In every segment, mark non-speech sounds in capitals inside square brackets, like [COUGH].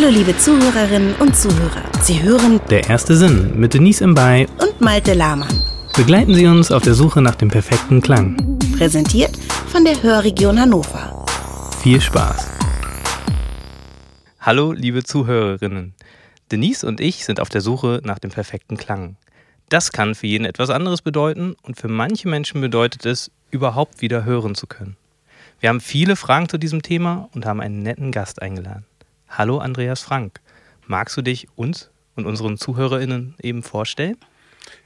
Hallo liebe Zuhörerinnen und Zuhörer. Sie hören Der erste Sinn mit Denise Imbay. und Malte Lahmann. Begleiten Sie uns auf der Suche nach dem perfekten Klang. Präsentiert von der Hörregion Hannover. Viel Spaß. Hallo, liebe Zuhörerinnen. Denise und ich sind auf der Suche nach dem perfekten Klang. Das kann für jeden etwas anderes bedeuten und für manche Menschen bedeutet es, überhaupt wieder hören zu können. Wir haben viele Fragen zu diesem Thema und haben einen netten Gast eingeladen. Hallo Andreas Frank. Magst du dich uns und unseren ZuhörerInnen eben vorstellen?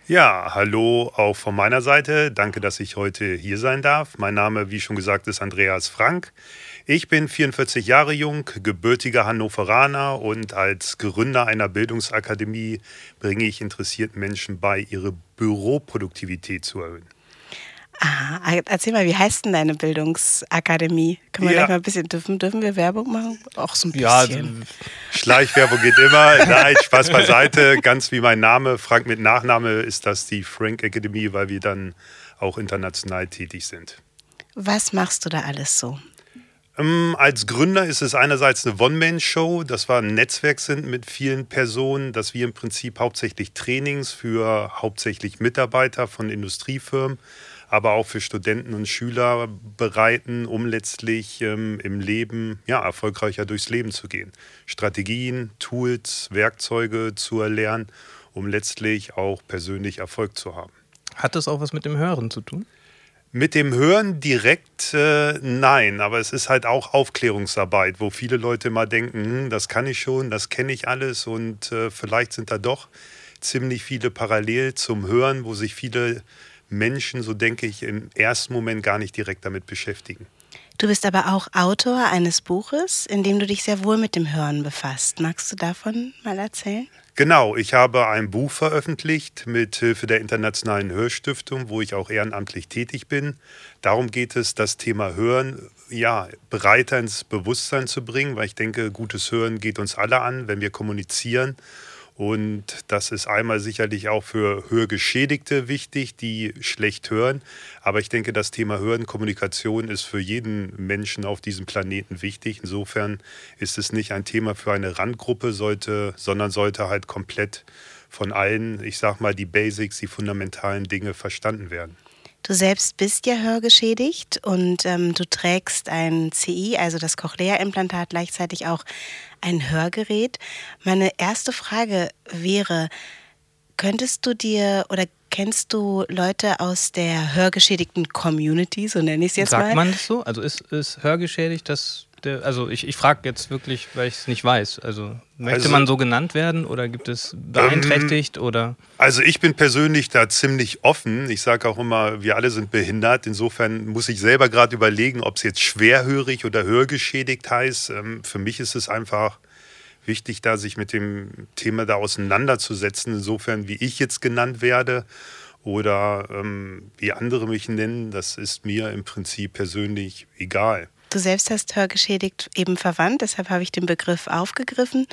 Ja, hallo auch von meiner Seite. Danke, dass ich heute hier sein darf. Mein Name, wie schon gesagt, ist Andreas Frank. Ich bin 44 Jahre jung, gebürtiger Hannoveraner und als Gründer einer Bildungsakademie bringe ich interessierten Menschen bei, ihre Büroproduktivität zu erhöhen. Ah, erzähl mal, wie heißt denn deine Bildungsakademie? Können wir Ja. gleich mal ein bisschen, dürfen, dürfen wir Werbung machen? Auch so ein Ja, bisschen. Schleichwerbung geht immer. Nein, Spaß beiseite. Ganz wie mein Name, Frank mit Nachname, ist das die Frank Academy, weil wir dann auch international tätig sind. Was machst du da alles so? Ähm, als Gründer ist es einerseits eine One-Man-Show, dass wir ein Netzwerk sind mit vielen Personen, dass wir im Prinzip hauptsächlich Trainings für hauptsächlich Mitarbeiter von Industriefirmen, aber auch für Studenten und Schüler bereiten, um letztlich ähm, im Leben ja, erfolgreicher durchs Leben zu gehen. Strategien, Tools, Werkzeuge zu erlernen, um letztlich auch persönlich Erfolg zu haben. Hat das auch was mit dem Hören zu tun? Mit dem Hören direkt äh, nein, aber es ist halt auch Aufklärungsarbeit, wo viele Leute immer denken, hm, das kann ich schon, das kenne ich alles und äh, vielleicht sind da doch ziemlich viele parallel zum Hören, wo sich viele Menschen, so denke ich, im ersten Moment gar nicht direkt damit beschäftigen. Du bist aber auch Autor eines Buches, in dem du dich sehr wohl mit dem Hören befasst. Magst du davon mal erzählen? Genau, ich habe ein Buch veröffentlicht mit Hilfe der Internationalen Hörstiftung, wo ich auch ehrenamtlich tätig bin. Darum geht es, das Thema Hören ja, breiter ins Bewusstsein zu bringen, weil ich denke, gutes Hören geht uns alle an, wenn wir kommunizieren. Und das ist einmal sicherlich auch für Hörgeschädigte wichtig, die schlecht hören. Aber ich denke, das Thema Hören, Kommunikation ist für jeden Menschen auf diesem Planeten wichtig. Insofern ist es nicht ein Thema für eine Randgruppe, sollte, sondern sollte halt komplett von allen, ich sag mal, die Basics, die fundamentalen Dinge verstanden werden. Du selbst bist ja hörgeschädigt und ähm, du trägst ein CI, also das Cochlea-Implantat, gleichzeitig auch ein Hörgerät. Meine erste Frage wäre, könntest du dir oder kennst du Leute aus der hörgeschädigten Community, so nenne ich es jetzt Sagt mal? man das so? Also ist, ist hörgeschädigt das der, also ich, ich frage jetzt wirklich, weil ich es nicht weiß. Also möchte Also- man so genannt werden oder gibt es beeinträchtigt oder Also ich bin persönlich da ziemlich offen. Ich sage auch immer, wir alle sind behindert. Insofern muss ich selber gerade überlegen, ob es jetzt schwerhörig oder hörgeschädigt heißt. Ähm, für mich ist es einfach wichtig, da sich mit dem Thema da auseinanderzusetzen. Insofern, wie ich jetzt genannt werde oder ähm, wie andere mich nennen, das ist mir im Prinzip persönlich egal. Du selbst hast hörgeschädigt eben verwandt, deshalb habe ich den Begriff aufgegriffen.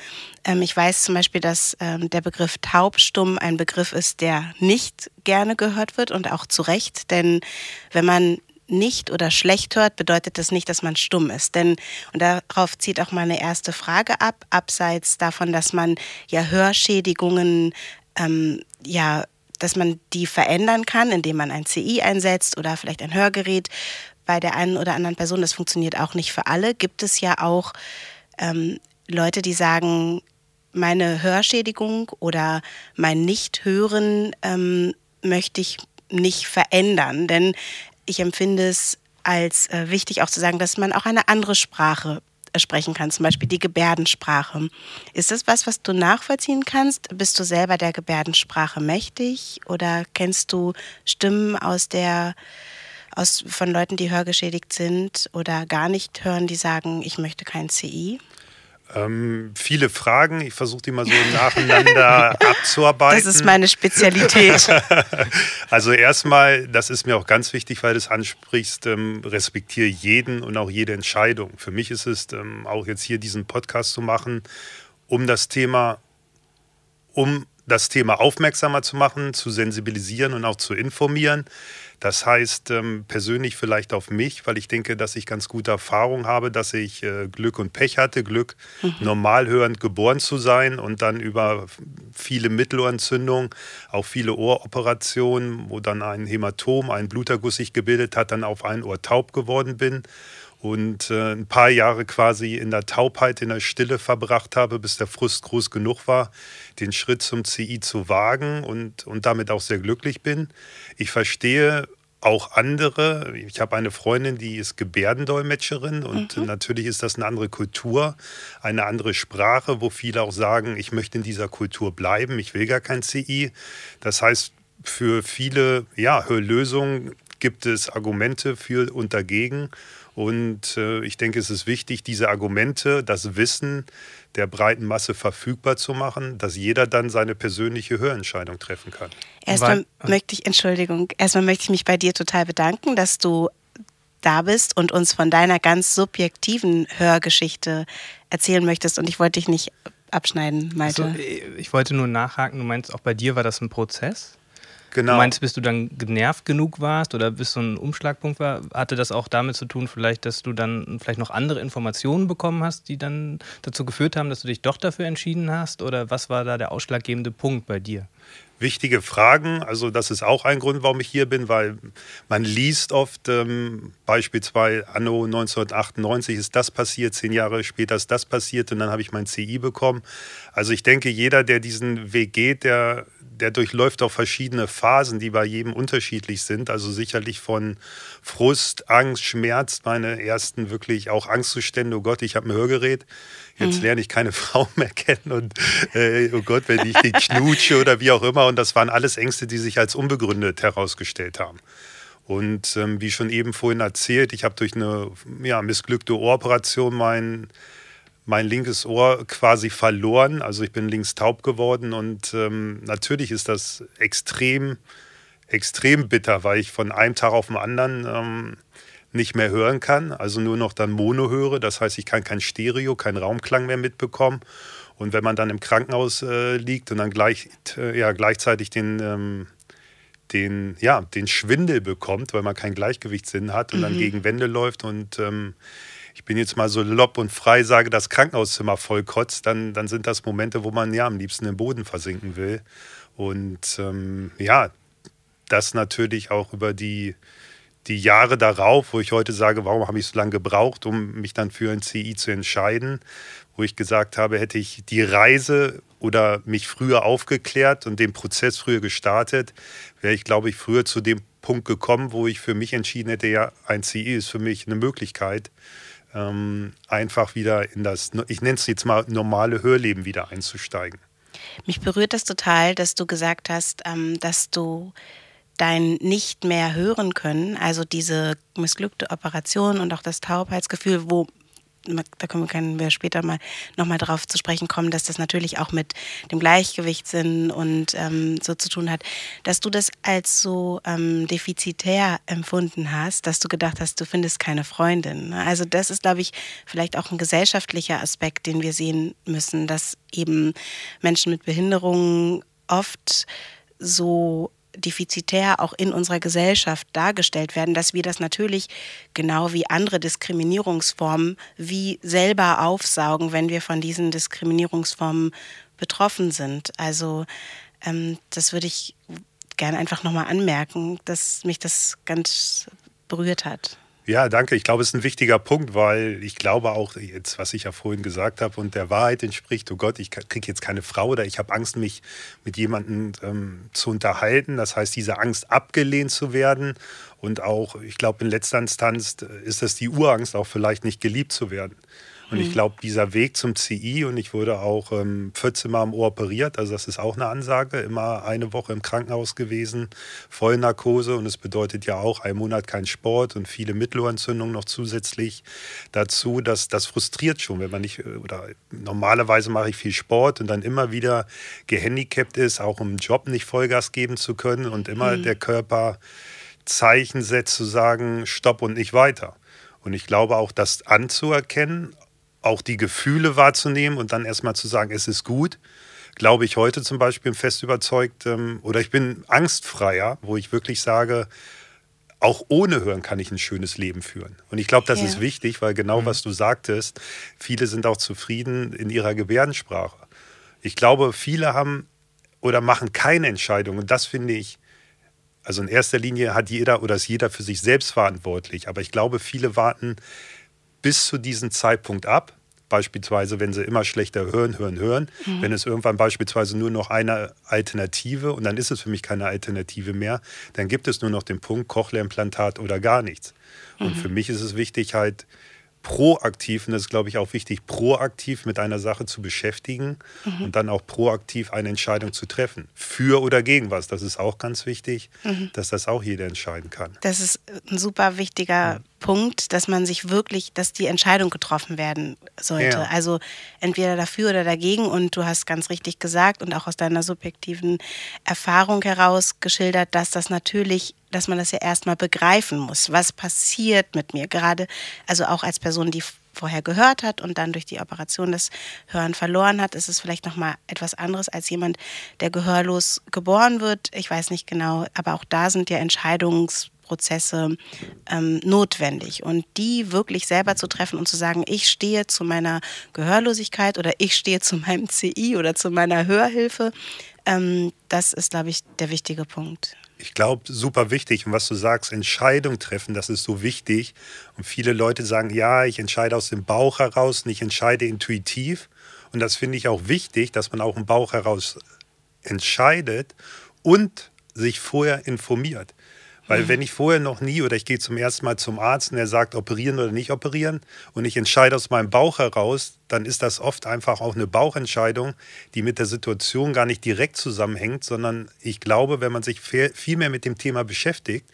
Ähm, ich weiß zum Beispiel, dass ähm, der Begriff taubstumm ein Begriff ist, der nicht gerne gehört wird und auch zu Recht, denn wenn man nicht oder schlecht hört, bedeutet das nicht, dass man stumm ist. Denn, und darauf zieht auch meine erste Frage ab, abseits davon, dass man ja Hörschädigungen ähm, ja dass man die verändern kann, indem man ein CI einsetzt oder vielleicht ein Hörgerät bei der einen oder anderen Person. Das funktioniert auch nicht für alle. Gibt es ja auch ähm, Leute, die sagen, meine Hörschädigung oder mein Nichthören ähm, möchte ich nicht verändern, denn ich empfinde es als äh, wichtig auch zu sagen, dass man auch eine andere Sprache äh, sprechen kann, zum Beispiel die Gebärdensprache. Ist das was, was du nachvollziehen kannst? Bist du selber der Gebärdensprache mächtig oder kennst du Stimmen aus der aus, von Leuten, die hörgeschädigt sind oder gar nicht hören, die sagen, ich möchte kein CI? Ähm, viele Fragen, ich versuche die mal so nacheinander [LAUGHS] abzuarbeiten. Das ist meine Spezialität. [LAUGHS] Also erstmal, das ist mir auch ganz wichtig, weil du es ansprichst, ähm, respektiere jeden und auch jede Entscheidung. Für mich ist es ähm, auch jetzt hier diesen Podcast zu machen, um das Thema, um das Thema aufmerksamer zu machen, zu sensibilisieren und auch zu informieren. Das heißt, ähm, persönlich vielleicht auf mich, weil ich denke, dass ich ganz gute Erfahrung habe, dass ich äh, Glück und Pech hatte. Glück, mhm. normal hörend geboren zu sein und dann über viele Mittelohrentzündungen, auch viele Ohroperationen, wo dann ein Hämatom, ein Bluterguss sich gebildet hat, dann auf ein Ohr taub geworden bin und äh, ein paar Jahre quasi in der Taubheit, in der Stille verbracht habe, bis der Frust groß genug war, den Schritt zum CI zu wagen und, und damit auch sehr glücklich bin. Ich verstehe auch andere. Ich habe eine Freundin, die ist Gebärdendolmetscherin und mhm. natürlich ist das eine andere Kultur, eine andere Sprache, wo viele auch sagen, ich möchte in dieser Kultur bleiben, ich will gar kein CI. Das heißt, für viele ja, Lösungen gibt es Argumente für und dagegen. Und äh, ich denke, es ist wichtig, diese Argumente, das Wissen der breiten Masse verfügbar zu machen, dass jeder dann seine persönliche Hörentscheidung treffen kann. Erstmal möchte ich, Entschuldigung, erstmal möchte ich mich bei dir total bedanken, dass du da bist und uns von deiner ganz subjektiven Hörgeschichte erzählen möchtest. Und ich wollte dich nicht abschneiden, Malte. Also, ich wollte nur nachhaken, du meinst, auch bei dir war das ein Prozess? Genau. Du meinst, bis du dann genervt genug warst oder bis so ein Umschlagpunkt war, hatte das auch damit zu tun, vielleicht, dass du dann vielleicht noch andere Informationen bekommen hast, die dann dazu geführt haben, dass du dich doch dafür entschieden hast? Oder was war da der ausschlaggebende Punkt bei dir? Wichtige Fragen. Also das ist auch ein Grund, warum ich hier bin, weil man liest oft ähm, beispielsweise anno 1998 ist das passiert, zehn Jahre später ist das passiert und dann habe ich mein CI bekommen. Also ich denke, jeder, der diesen Weg geht, der der durchläuft auch verschiedene Phasen, die bei jedem unterschiedlich sind. Also sicherlich von Frust, Angst, Schmerz, meine ersten wirklich auch Angstzustände. Oh Gott, ich habe ein Hörgerät. Jetzt mhm. lerne ich keine [LAUGHS] Frau mehr kennen und äh, oh Gott, wenn ich die knutsche oder wie auch immer. Und das waren alles Ängste, die sich als unbegründet herausgestellt haben. Und ähm, wie schon eben vorhin erzählt, ich habe durch eine ja, missglückte Ohroperation meinen mein linkes Ohr quasi verloren. Also ich bin links taub geworden und ähm, natürlich ist das extrem, extrem bitter, weil ich von einem Tag auf den anderen ähm, nicht mehr hören kann, also nur noch dann Mono höre. Das heißt, ich kann kein Stereo, keinen Raumklang mehr mitbekommen. Und wenn man dann im Krankenhaus äh, liegt und dann gleich, äh, ja, gleichzeitig den, ähm, den, ja, den Schwindel bekommt, weil man keinen Gleichgewichtssinn hat und mhm. dann gegen Wände läuft und ähm, ich bin jetzt mal so lopp und frei sage, das Krankenhauszimmer vollkotzt, dann, dann sind das Momente, wo man ja am liebsten im Boden versinken will. Und ähm, ja, das natürlich auch über die, die Jahre darauf, wo ich heute sage, warum habe ich so lange gebraucht, um mich dann für ein CI zu entscheiden, wo ich gesagt habe, hätte ich die Reise oder mich früher aufgeklärt und den Prozess früher gestartet, wäre ich, glaube ich, früher zu dem Punkt gekommen, wo ich für mich entschieden hätte, ja, ein CI ist für mich eine Möglichkeit, ähm, einfach wieder in das, ich nenne es jetzt mal normale Hörleben wieder einzusteigen. Mich berührt das total, dass du gesagt hast, ähm, dass du dein nicht mehr hören können, also diese missglückte Operation und auch das Taubheitsgefühl, wo da können wir später mal nochmal drauf zu sprechen kommen, dass das natürlich auch mit dem Gleichgewichtssinn und ähm, so zu tun hat, dass du das als so ähm, defizitär empfunden hast, dass du gedacht hast, du findest keine Freundin. Ne? Also das ist, glaube ich, vielleicht auch ein gesellschaftlicher Aspekt, den wir sehen müssen, dass eben Menschen mit Behinderungen oft so defizitär auch in unserer Gesellschaft dargestellt werden, dass wir das natürlich genau wie andere Diskriminierungsformen wie selber aufsaugen, wenn wir von diesen Diskriminierungsformen betroffen sind. Also ähm, das würde ich gerne einfach nochmal anmerken, dass mich das ganz berührt hat. Ja, danke. Ich glaube, es ist ein wichtiger Punkt, weil ich glaube auch jetzt, was ich ja vorhin gesagt habe und der Wahrheit entspricht, oh Gott, ich kriege jetzt keine Frau oder ich habe Angst, mich mit jemandem ähm, zu unterhalten. Das heißt, diese Angst, abgelehnt zu werden und auch, ich glaube, in letzter Instanz ist das die Urangst, auch vielleicht nicht geliebt zu werden. Und ich mhm. glaube, dieser Weg zum CI, und ich wurde auch ähm, 14 Mal am Ohr operiert, also das ist auch eine Ansage, immer eine Woche im Krankenhaus gewesen, Vollnarkose. Und es bedeutet ja auch ein Monat kein Sport und viele Mittelohrentzündungen noch zusätzlich dazu. Dass, das frustriert schon, wenn man nicht, äh, oder normalerweise mache ich viel Sport und dann immer wieder gehandicapt ist, auch im Job nicht Vollgas geben zu können und immer mhm. der Körper Zeichen setzt, zu sagen, stopp und nicht weiter. Und ich glaube auch, das anzuerkennen, auch die Gefühle wahrzunehmen und dann erstmal zu sagen, es ist gut, glaube ich heute zum Beispiel fest überzeugt, ähm, oder ich bin angstfreier, wo ich wirklich sage, auch ohne Hören kann ich ein schönes Leben führen. Und ich glaube, das ja. ist wichtig, weil genau mhm. was du sagtest, viele sind auch zufrieden in ihrer Gebärdensprache. Ich glaube, viele haben oder machen keine Entscheidung. Und das finde ich, also in erster Linie hat jeder oder ist jeder für sich selbst verantwortlich. Aber ich glaube, viele warten bis zu diesem Zeitpunkt ab, beispielsweise, wenn sie immer schlechter hören, hören, hören, mhm. wenn es irgendwann beispielsweise nur noch eine Alternative und dann ist es für mich keine Alternative mehr, dann gibt es nur noch den Punkt Cochlea-Implantat oder gar nichts. Mhm. Und für mich ist es wichtig, halt proaktiv, und das ist, glaube ich, auch wichtig, proaktiv mit einer Sache zu beschäftigen mhm. und dann auch proaktiv eine Entscheidung zu treffen. Für oder gegen was. Das ist auch ganz wichtig, mhm. dass das auch jeder entscheiden kann. Das ist ein super wichtiger mhm. Punkt, dass man sich wirklich, dass die Entscheidung getroffen werden sollte. Ja. Also entweder dafür oder dagegen. Und du hast ganz richtig gesagt und auch aus deiner subjektiven Erfahrung heraus geschildert, dass das natürlich dass man das ja erstmal begreifen muss. Was passiert mit mir? Gerade, also auch als Person, die vorher gehört hat und dann durch die Operation das Hören verloren hat, ist es vielleicht nochmal etwas anderes als jemand, der gehörlos geboren wird. Ich weiß nicht genau, aber auch da sind ja Entscheidungsprozesse ähm, notwendig. Und die wirklich selber zu treffen und zu sagen, ich stehe zu meiner Gehörlosigkeit oder ich stehe zu meinem CI oder zu meiner Hörhilfe, ähm, das ist, glaube ich, der wichtige Punkt ich glaube, super wichtig. Und was du sagst, Entscheidung treffen, das ist so wichtig. Und viele Leute sagen, ja, ich entscheide aus dem Bauch heraus und ich entscheide intuitiv. Und das finde ich auch wichtig, dass man auch im Bauch heraus entscheidet und sich vorher informiert. Weil wenn ich vorher noch nie oder ich gehe zum ersten Mal zum Arzt und er sagt, operieren oder nicht operieren und ich entscheide aus meinem Bauch heraus, dann ist das oft einfach auch eine Bauchentscheidung, die mit der Situation gar nicht direkt zusammenhängt, sondern ich glaube, wenn man sich viel mehr mit dem Thema beschäftigt,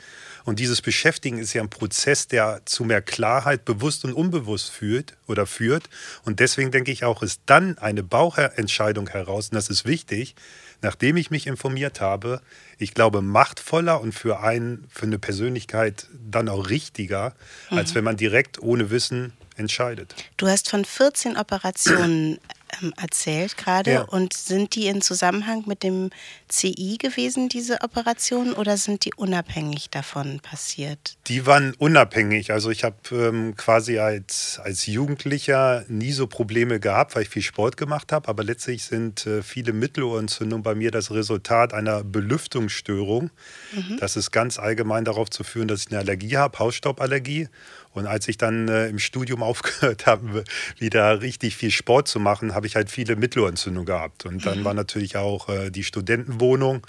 und dieses Beschäftigen ist ja ein Prozess, der zu mehr Klarheit bewusst und unbewusst führt oder führt. Und deswegen denke ich auch, ist dann eine Bauchentscheidung heraus, und das ist wichtig, nachdem ich mich informiert habe, ich glaube, machtvoller und für einen, für eine Persönlichkeit dann auch richtiger, mhm. als wenn man direkt ohne Wissen entscheidet. Du hast von 14 Operationen ähm, erzählt gerade. Ja. Und sind die in Zusammenhang mit dem CI gewesen, diese Operationen, oder sind die unabhängig davon passiert? Die waren unabhängig. Also ich habe ähm, quasi als, als Jugendlicher nie so Probleme gehabt, weil ich viel Sport gemacht habe. Aber letztlich sind äh, viele Mittelohrentzündungen bei mir das Resultat einer Belüftungsstörung. Mhm. Das ist ganz allgemein darauf zu führen, dass ich eine Allergie habe, Hausstauballergie. Und als ich dann äh, im Studium [LAUGHS] aufgehört habe, wieder richtig viel Sport zu machen, habe ich halt viele Mittelohrentzündungen gehabt. Und dann mhm. war natürlich auch äh, die Studentenwohnung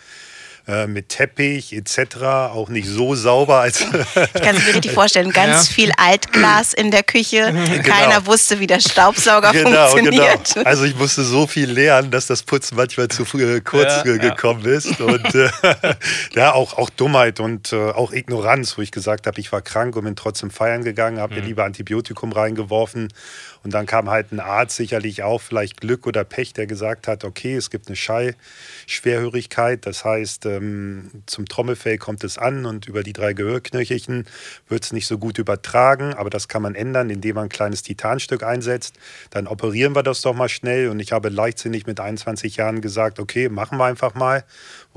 äh, mit Teppich etc. auch nicht so sauber als. [LAUGHS] ich kann es mir richtig vorstellen, ganz ja. viel Altglas in der Küche. Genau. Keiner wusste, wie der Staubsauger genau, funktioniert. Genau. Also ich musste so viel lernen, dass das Putzen manchmal zu äh, kurz ja, gekommen ja. ist. Und äh, [LAUGHS] ja, auch, auch Dummheit und äh, auch Ignoranz, wo ich gesagt habe, ich war krank und bin trotzdem feiern gegangen, habe mhm. mir lieber Antibiotikum reingeworfen und dann kam halt ein Arzt, sicherlich auch vielleicht Glück oder Pech, der gesagt hat, okay, es gibt eine Schallschwerhörigkeit. Das heißt, ähm, zum Trommelfell kommt es an und über die drei Gehörknöchelchen wird es nicht so gut übertragen. Aber das kann man ändern, indem man ein kleines Titanstück einsetzt. Dann operieren wir das doch mal schnell. Und ich habe leichtsinnig mit 21 Jahren gesagt, okay, machen wir einfach mal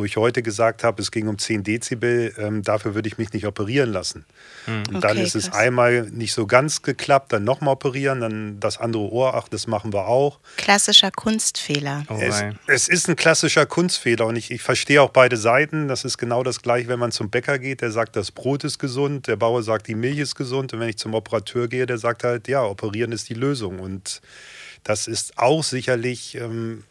wo ich heute gesagt habe, es ging um 10 Dezibel, ähm, dafür würde ich mich nicht operieren lassen. Mhm. Und dann okay, ist es einmal nicht so ganz geklappt, dann nochmal operieren, dann das andere Ohr, ach, das machen wir auch. Klassischer Kunstfehler. Oh es, es, ist ein klassischer Kunstfehler und ich, ich verstehe auch beide Seiten. Das ist genau das gleiche, wenn man zum Bäcker geht, der sagt, das Brot ist gesund, der Bauer sagt, die Milch ist gesund und wenn ich zum Operateur gehe, der sagt halt, ja, operieren ist die Lösung und das ist auch sicherlich ähm,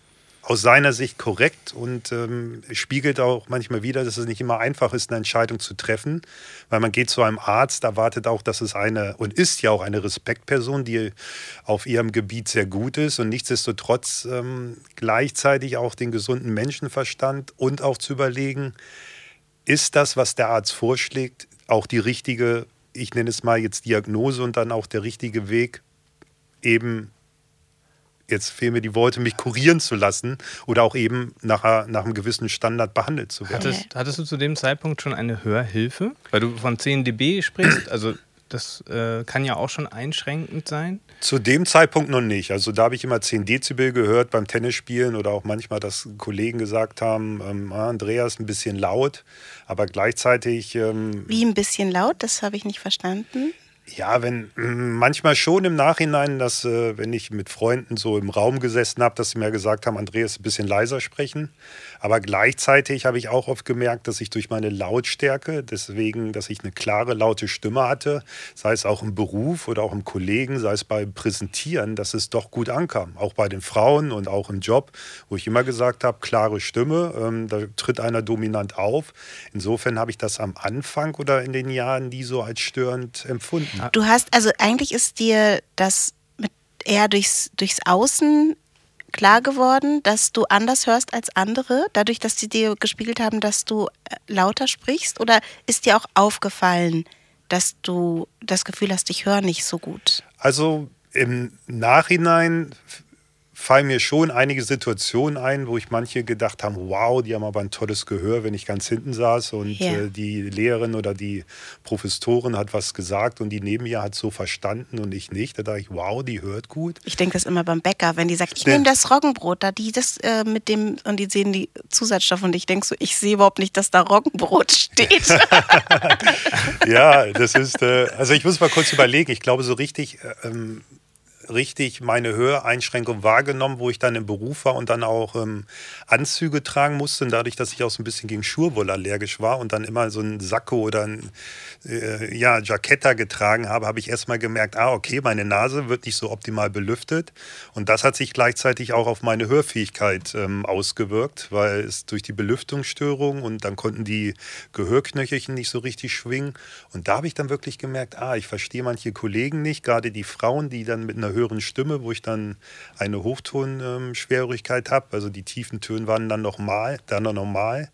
aus seiner Sicht korrekt und ähm, spiegelt auch manchmal wieder, dass es nicht immer einfach ist, eine Entscheidung zu treffen, weil man geht zu einem Arzt, erwartet auch, dass es eine und ist ja auch eine Respektperson, die auf ihrem Gebiet sehr gut ist und nichtsdestotrotz ähm, gleichzeitig auch den gesunden Menschenverstand und auch zu überlegen, ist das, was der Arzt vorschlägt, auch die richtige, ich nenne es mal jetzt Diagnose und dann auch der richtige Weg, eben jetzt fehlen mir die Worte, mich kurieren zu lassen oder auch eben nach, nach einem gewissen Standard behandelt zu werden. Hattest, hattest du zu dem Zeitpunkt schon eine Hörhilfe? Weil du von 10 dB sprichst, also Das äh, kann ja auch schon einschränkend sein. Zu dem Zeitpunkt noch nicht. Also da habe ich immer 10 Dezibel gehört beim Tennisspielen oder auch manchmal, dass Kollegen gesagt haben, ähm, ah, Andreas ein bisschen laut, aber gleichzeitig... Ähm, Wie ein bisschen laut? Das habe ich nicht verstanden. Ja, wenn manchmal schon im Nachhinein, dass äh, wenn ich mit Freunden so im Raum gesessen habe, dass sie mir gesagt haben, Andreas, ein bisschen leiser sprechen. Aber gleichzeitig habe ich auch oft gemerkt, dass ich durch meine Lautstärke, deswegen, dass ich eine klare, laute Stimme hatte, sei es auch im Beruf oder auch im Kollegen, sei es beim Präsentieren, dass es doch gut ankam. Auch bei den Frauen und auch im Job, wo ich immer gesagt habe, klare Stimme, ähm, da tritt einer dominant auf. Insofern habe ich das am Anfang oder in den Jahren nie so als störend empfunden. Du hast, also eigentlich ist dir das mit eher durchs, durchs Außen klar geworden, dass du anders hörst als andere, dadurch, dass sie dir gespiegelt haben, dass du äh, lauter sprichst? Oder ist dir auch aufgefallen, dass du das Gefühl hast, ich höre nicht so gut? Also im Nachhinein fallen mir schon einige Situationen ein, wo ich manche gedacht habe, wow, die haben aber ein tolles Gehör, wenn ich ganz hinten saß und ja. äh, die Lehrerin oder die Professorin hat was gesagt und die neben mir hat so verstanden und ich nicht. Da dachte ich, wow, die hört gut. Ich denke das immer beim Bäcker, wenn die sagt, ich nehme das Roggenbrot, da die das äh, mit dem und die sehen die Zusatzstoffe und ich denke so, ich sehe überhaupt nicht, dass da Roggenbrot steht. [LAUGHS] ja, das ist, äh, also ich muss mal kurz überlegen, ich glaube so richtig, äh, ähm, richtig meine Höreinschränkung wahrgenommen, wo ich dann im Beruf war und dann auch ähm, Anzüge tragen musste. Und dadurch, dass ich auch so ein bisschen gegen Schurwolle allergisch war und dann immer so ein Sakko oder ein äh, ja, Jacketta getragen habe, habe ich erstmal gemerkt, ah, okay, meine Nase wird nicht so optimal belüftet. Und das hat sich gleichzeitig auch auf meine Hörfähigkeit ähm, ausgewirkt, weil es durch die Belüftungsstörung und dann konnten die Gehörknöchelchen nicht so richtig schwingen. Und da habe ich dann wirklich gemerkt, ah, ich verstehe manche Kollegen nicht, gerade die Frauen, die dann mit einer höheren Stimme, wo ich dann eine Hochtonschwerhörigkeit ähm, habe, also die tiefen Töne waren dann normal, dann noch.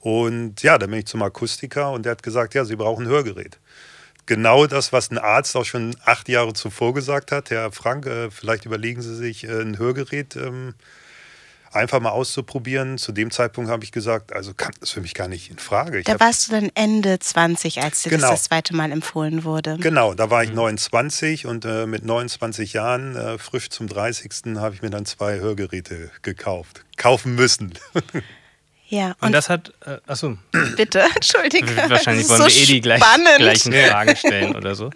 Und ja, dann bin ich zum Akustiker und der hat gesagt, ja, Sie brauchen ein Hörgerät. Genau das, was ein Arzt auch schon acht Jahre zuvor gesagt hat. Herr Frank, äh, vielleicht überlegen Sie sich äh, ein Hörgerät ähm, einfach mal auszuprobieren. Zu dem Zeitpunkt habe ich gesagt, also kam das für mich gar nicht in Frage. Ich da warst du dann Ende 20, als dir genau. das das zweite Mal empfohlen wurde. Genau, da war ich 29 mhm. und äh, mit 29 Jahren, äh, frisch zum 30. habe ich mir dann zwei Hörgeräte gekauft. Kaufen müssen. [LAUGHS] Ja, und, und das hat, äh, achso. Bitte, [LAUGHS] entschuldige. Wahrscheinlich wollen so wir eh die gleich, gleichen [LAUGHS] Fragen stellen oder so.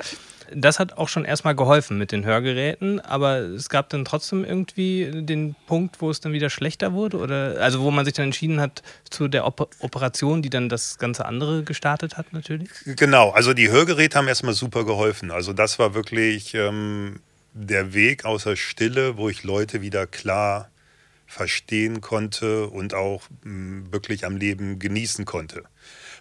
Das hat auch schon erstmal geholfen mit den Hörgeräten, aber es gab dann trotzdem irgendwie den Punkt, wo es dann wieder schlechter wurde? Oder also wo man sich dann entschieden hat zu der Op Operation, die dann das ganze andere gestartet hat, natürlich? Genau, also die Hörgeräte haben erstmal super geholfen. Also das war wirklich ähm, der Weg außer Stille, wo ich Leute wieder klar verstehen konnte und auch mh, mm, wirklich am Leben genießen konnte.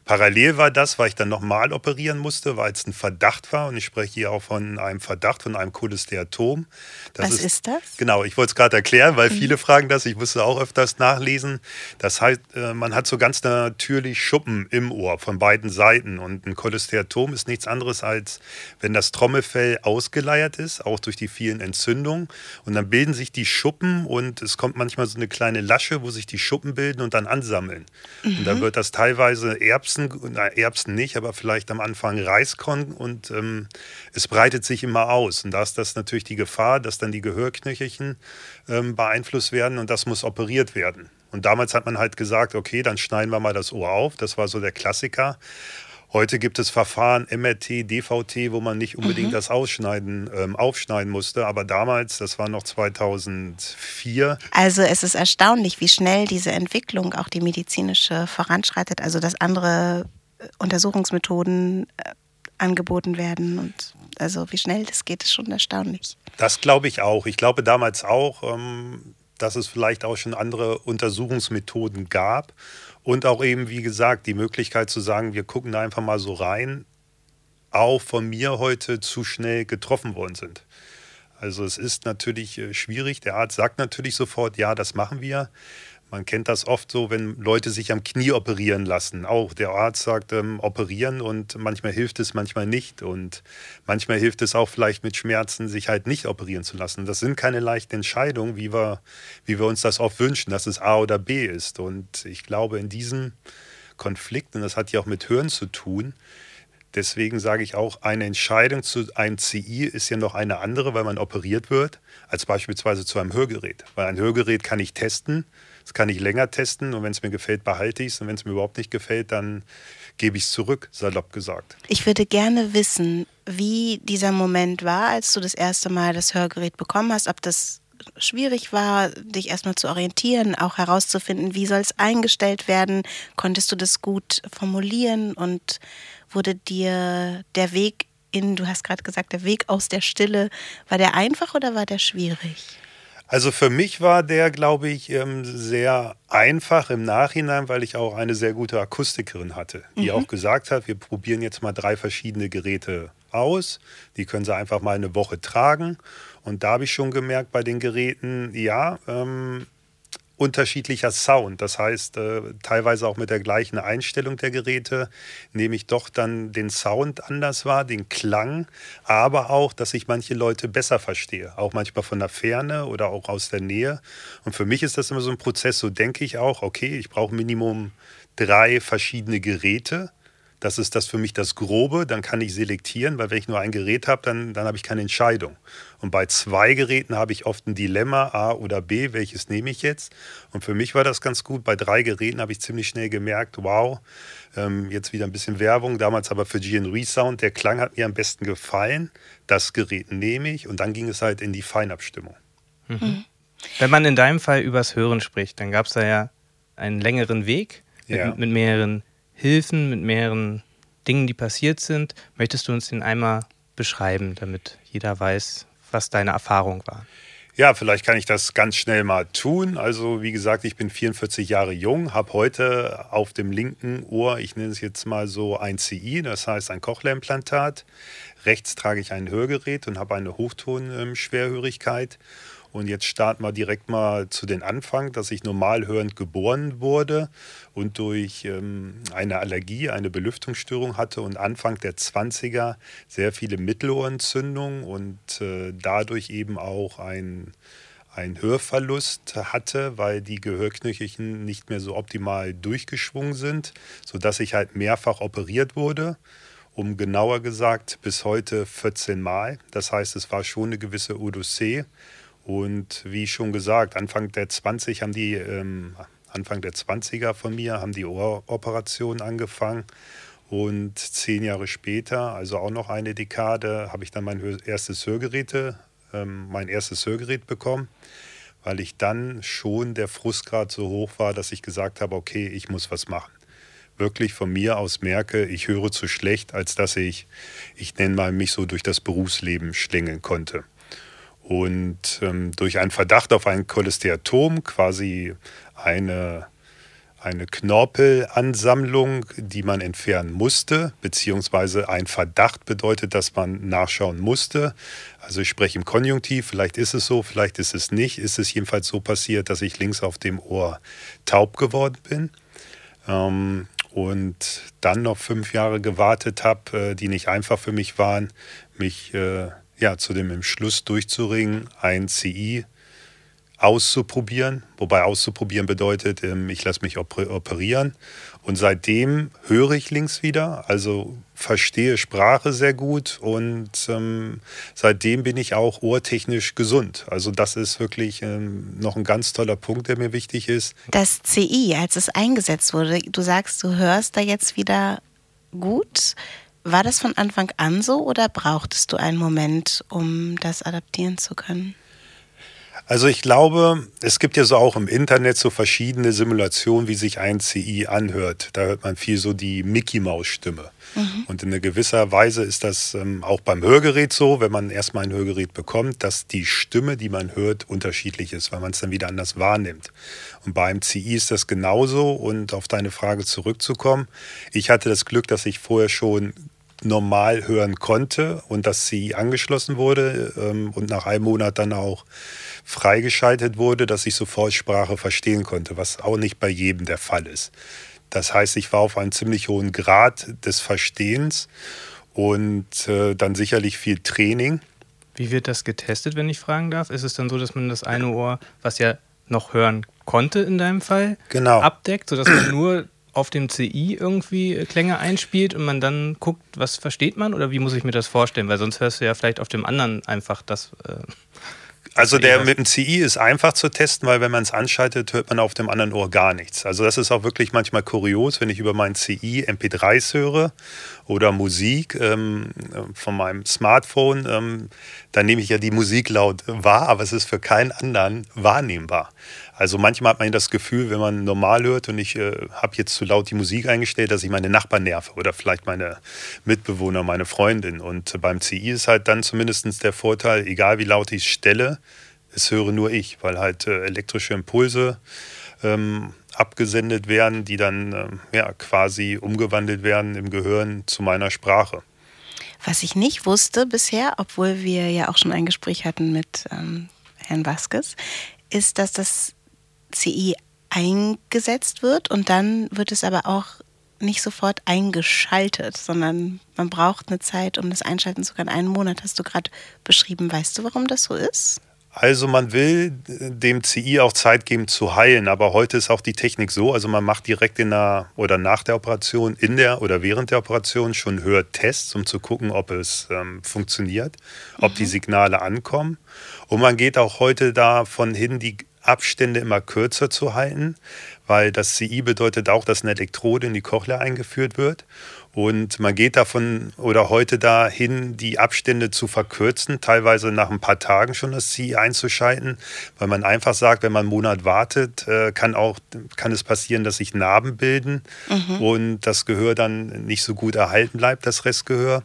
Parallel war das, weil ich dann nochmal operieren musste, weil es ein Verdacht war. Und ich spreche hier auch von einem Verdacht, von einem Cholesteatom. Das Was ist, ist, das? Genau, ich wollte es gerade erklären, weil mhm. viele fragen das. Ich musste auch öfters nachlesen. Das heißt, äh, man hat so ganz natürlich Schuppen im Ohr von beiden Seiten. Und ein Cholesteatom ist nichts anderes als, wenn das Trommelfell ausgeleiert ist, auch durch die vielen Entzündungen. Und dann bilden sich die Schuppen und es kommt manchmal so eine kleine Lasche, wo sich die Schuppen bilden und dann ansammeln. Mhm. Und dann wird das teilweise Erbsen Erbsen, na, Erbsen nicht, aber vielleicht am Anfang Reiskorn und ähm, es breitet sich immer aus. Und da ist das natürlich die Gefahr, dass dann die Gehörknöchelchen ähm, beeinflusst werden und das muss operiert werden. Und damals hat man halt gesagt, okay, dann schneiden wir mal das Ohr auf. Das war so der Klassiker. Heute gibt es Verfahren MRT, DVT, wo man nicht unbedingt mhm. das Ausschneiden, ähm, aufschneiden musste. Aber damals, das war noch 2004. Also es ist erstaunlich, wie schnell diese Entwicklung, auch die medizinische, voranschreitet. Also dass andere äh, Untersuchungsmethoden äh, angeboten werden und also wie schnell das geht, ist schon erstaunlich. Das glaube ich auch. Ich glaube damals auch, ähm, dass es vielleicht auch schon andere Untersuchungsmethoden gab und auch eben, wie gesagt, die Möglichkeit zu sagen, wir gucken da einfach mal so rein, auch von mir heute zu schnell getroffen worden sind. Also es ist natürlich äh, schwierig. Der Arzt sagt natürlich sofort, ja, das machen wir. Man kennt das oft so, wenn Leute sich am Knie operieren lassen. Auch der Arzt sagt, ähm, operieren und manchmal hilft es, manchmal nicht. Und manchmal hilft es auch vielleicht mit Schmerzen, sich halt nicht operieren zu lassen. Das sind keine leichten Entscheidungen, wie wir, wie wir uns das oft wünschen, dass es A oder B ist. Und ich glaube, in diesem Konflikt, und das hat ja auch mit Hören zu tun, Deswegen sage ich auch, eine Entscheidung zu einem CI ist ja noch eine andere, weil man operiert wird, als beispielsweise zu einem Hörgerät. Weil ein Hörgerät kann ich testen, das kann ich länger testen und wenn es mir gefällt, behalte ich es und wenn es mir überhaupt nicht gefällt, dann gebe ich es zurück, salopp gesagt. Ich würde gerne wissen, wie dieser Moment war, als du das erste Mal das Hörgerät bekommen hast, ob das schwierig war, dich erstmal zu orientieren, auch herauszufinden, wie soll es eingestellt werden. Konntest du das gut formulieren und wurde dir der Weg in, du hast gerade gesagt, der Weg aus der Stille, war der einfach oder war der schwierig? Also für mich war der, glaube ich, ähm, sehr einfach im Nachhinein, weil ich auch eine sehr gute Akustikerin hatte, die mhm. auch gesagt hat, wir probieren jetzt mal drei verschiedene Geräte aus. Die können sie einfach mal eine Woche tragen. Und da habe ich schon gemerkt bei den Geräten, ja, ähm, unterschiedlicher Sound. Das heißt, äh, teilweise auch mit der gleichen Einstellung der Geräte nehme ich doch dann den Sound anders wahr, den Klang, aber auch, dass ich manche Leute besser verstehe. Auch manchmal von der Ferne oder auch aus der Nähe. Und für mich ist das immer so ein Prozess, so denke ich auch, okay, ich brauche Minimum drei verschiedene Geräte das ist das für mich das Grobe. Dann kann ich selektieren, weil wenn ich nur ein Gerät habe, dann, dann habe ich keine Entscheidung. Und bei zwei Geräten habe ich oft ein Dilemma, A oder B, welches nehme ich jetzt? Und für mich war das ganz gut. Bei drei Geräten habe ich ziemlich schnell gemerkt, wow, ähm, jetzt wieder ein bisschen Werbung, damals aber für GN Resound, der Klang hat mir am besten gefallen. Das Gerät nehme ich und dann ging es halt in die Feinabstimmung. Mhm. mhm. Wenn man in deinem Fall übers Hören spricht, dann gab es da ja einen längeren Weg mit, ja. mit mehreren Hilfen, mit mehreren Dingen, die passiert sind. Möchtest du uns den einmal beschreiben, damit jeder weiß, was deine Erfahrung war? Ja, vielleicht kann ich das ganz schnell mal tun. Also wie gesagt, ich bin 44 Jahre jung, habe heute auf dem linken Ohr, ich nenne es jetzt mal so ein CI, das heißt ein Cochlea-Implantat. Rechts trage ich ein Hörgerät und habe eine Hochtonschwerhörigkeit. Und jetzt starten wir direkt mal zu den Anfang, dass ich normal hörend geboren wurde und durch ähm, eine Allergie, eine Belüftungsstörung hatte und Anfang der 20er sehr viele Mittelohrentzündungen und äh, dadurch eben auch ein ein Hörverlust hatte, weil die Gehörknöchelchen nicht mehr so optimal durchgeschwungen sind, sodass ich halt mehrfach operiert wurde. Um genauer gesagt, bis heute 14 Mal. Das heißt, es war schon eine gewisse Odyssee. Und wie schon gesagt, Anfang der 20 haben die, ähm, Anfang der 20er von mir, haben die Ohroperationen angefangen. Und zehn Jahre später, also auch noch eine Dekade, habe ich dann mein erstes Hörgeräte, ähm, mein erstes Hörgerät bekommen, weil ich dann schon der Frustgrad so hoch war, dass ich gesagt habe, okay, ich muss was machen. Wirklich von mir aus merke, ich höre zu schlecht, als dass ich, ich nenne mal mich so durch das Berufsleben schlängeln konnte. Und ähm, durch einen Verdacht auf ein Cholesteatom, quasi eine, eine Knorpelansammlung, die man entfernen musste, beziehungsweise ein Verdacht bedeutet, dass man nachschauen musste. Also ich spreche im Konjunktiv, vielleicht ist es so, vielleicht ist es nicht. Ist es jedenfalls so passiert, dass ich links auf dem Ohr taub geworden bin. Ähm, und dann noch fünf Jahre gewartet habe, äh, die nicht einfach für mich waren, mich äh, ja, zu dem Entschluss durchzuringen, ein CI auszuprobieren. Wobei auszuprobieren bedeutet, ähm, ich lasse mich operieren. Und seitdem höre ich links wieder, also verstehe Sprache sehr gut und ähm, seitdem bin ich auch ohrtechnisch gesund. Also das ist wirklich ähm, noch ein ganz toller Punkt, der mir wichtig ist. Das CI, als es eingesetzt wurde, du sagst, du hörst da jetzt wieder gut. War das von Anfang an so oder brauchtest du einen Moment, um das adaptieren zu können? Also ich glaube, es gibt ja so auch im Internet so verschiedene Simulationen, wie sich ein CI anhört. Da hört man viel so die Mickey-Maus-Stimme. Mhm. Und in gewisser Weise ist das ähm, auch beim Hörgerät so, wenn man erstmal ein Hörgerät bekommt, dass die Stimme, die man hört, unterschiedlich ist, weil man es dann wieder anders wahrnimmt. Und beim CI ist das genauso. Und auf deine Frage zurückzukommen, ich hatte das Glück, dass ich vorher schon normal hören konnte und dass sie angeschlossen wurde ähm, und nach einem Monat dann auch freigeschaltet wurde, dass ich sofort Sprache verstehen konnte, was auch nicht bei jedem der Fall ist. Das heißt, ich war auf einem ziemlich hohen Grad des Verstehens und äh, dann sicherlich viel Training. Wie wird das getestet, wenn ich fragen darf? Ist es dann so, dass man das eine Ohr, was ja noch hören konnte in deinem Fall, genau. abdeckt, sodass man nur auf dem CI irgendwie äh, Klänge einspielt und man dann guckt, was versteht man oder wie muss ich mir das vorstellen? Weil sonst hörst du ja vielleicht auf dem anderen einfach das. Äh, also der mit dem CI ist einfach zu testen, weil wenn man es anschaltet, hört man auf dem anderen Ohr gar nichts. Also das ist auch wirklich manchmal kurios, wenn ich über mein CI MP3s höre oder Musik ähm, von meinem Smartphone, ähm, dann nehme ich ja die Musik laut wahr, aber es ist für keinen anderen wahrnehmbar. Also manchmal hat man das Gefühl, wenn man normal hört und ich äh, habe jetzt zu laut die Musik eingestellt, dass ich meine Nachbarn nerve oder vielleicht meine Mitbewohner, meine Freundin. Und beim CI ist halt dann zumindest der Vorteil, egal wie laut ich stelle, es höre nur ich, weil halt äh, elektrische Impulse ähm, abgesendet werden, die dann äh, ja, quasi umgewandelt werden im Gehirn zu meiner Sprache. Was ich nicht wusste bisher, obwohl wir ja auch schon ein Gespräch hatten mit ähm, Herrn Vasquez, ist, dass das CI eingesetzt wird und dann wird es aber auch nicht sofort eingeschaltet, sondern man braucht eine Zeit, um das einschalten zu können. Einen Monat hast du gerade beschrieben. Weißt du, warum das so ist? Also man will dem CI auch Zeit geben zu heilen, aber heute ist auch die Technik so, also man macht direkt in der oder nach der Operation, in der oder während der Operation schon Hörtests, um zu gucken, ob es ähm, funktioniert, ob mhm. die Signale ankommen. Und man geht auch heute davon hin, die Abstände immer kürzer zu halten, weil das CI bedeutet auch, dass eine Elektrode in die Cochlea eingeführt wird. Und man geht davon oder heute dahin, die Abstände zu verkürzen, teilweise nach ein paar Tagen schon das CI einzuschalten, weil man einfach sagt, wenn man einen Monat wartet, äh, kann, auch, kann es passieren, dass sich Narben bilden mhm. und das Gehör dann nicht so gut erhalten bleibt, das Restgehör.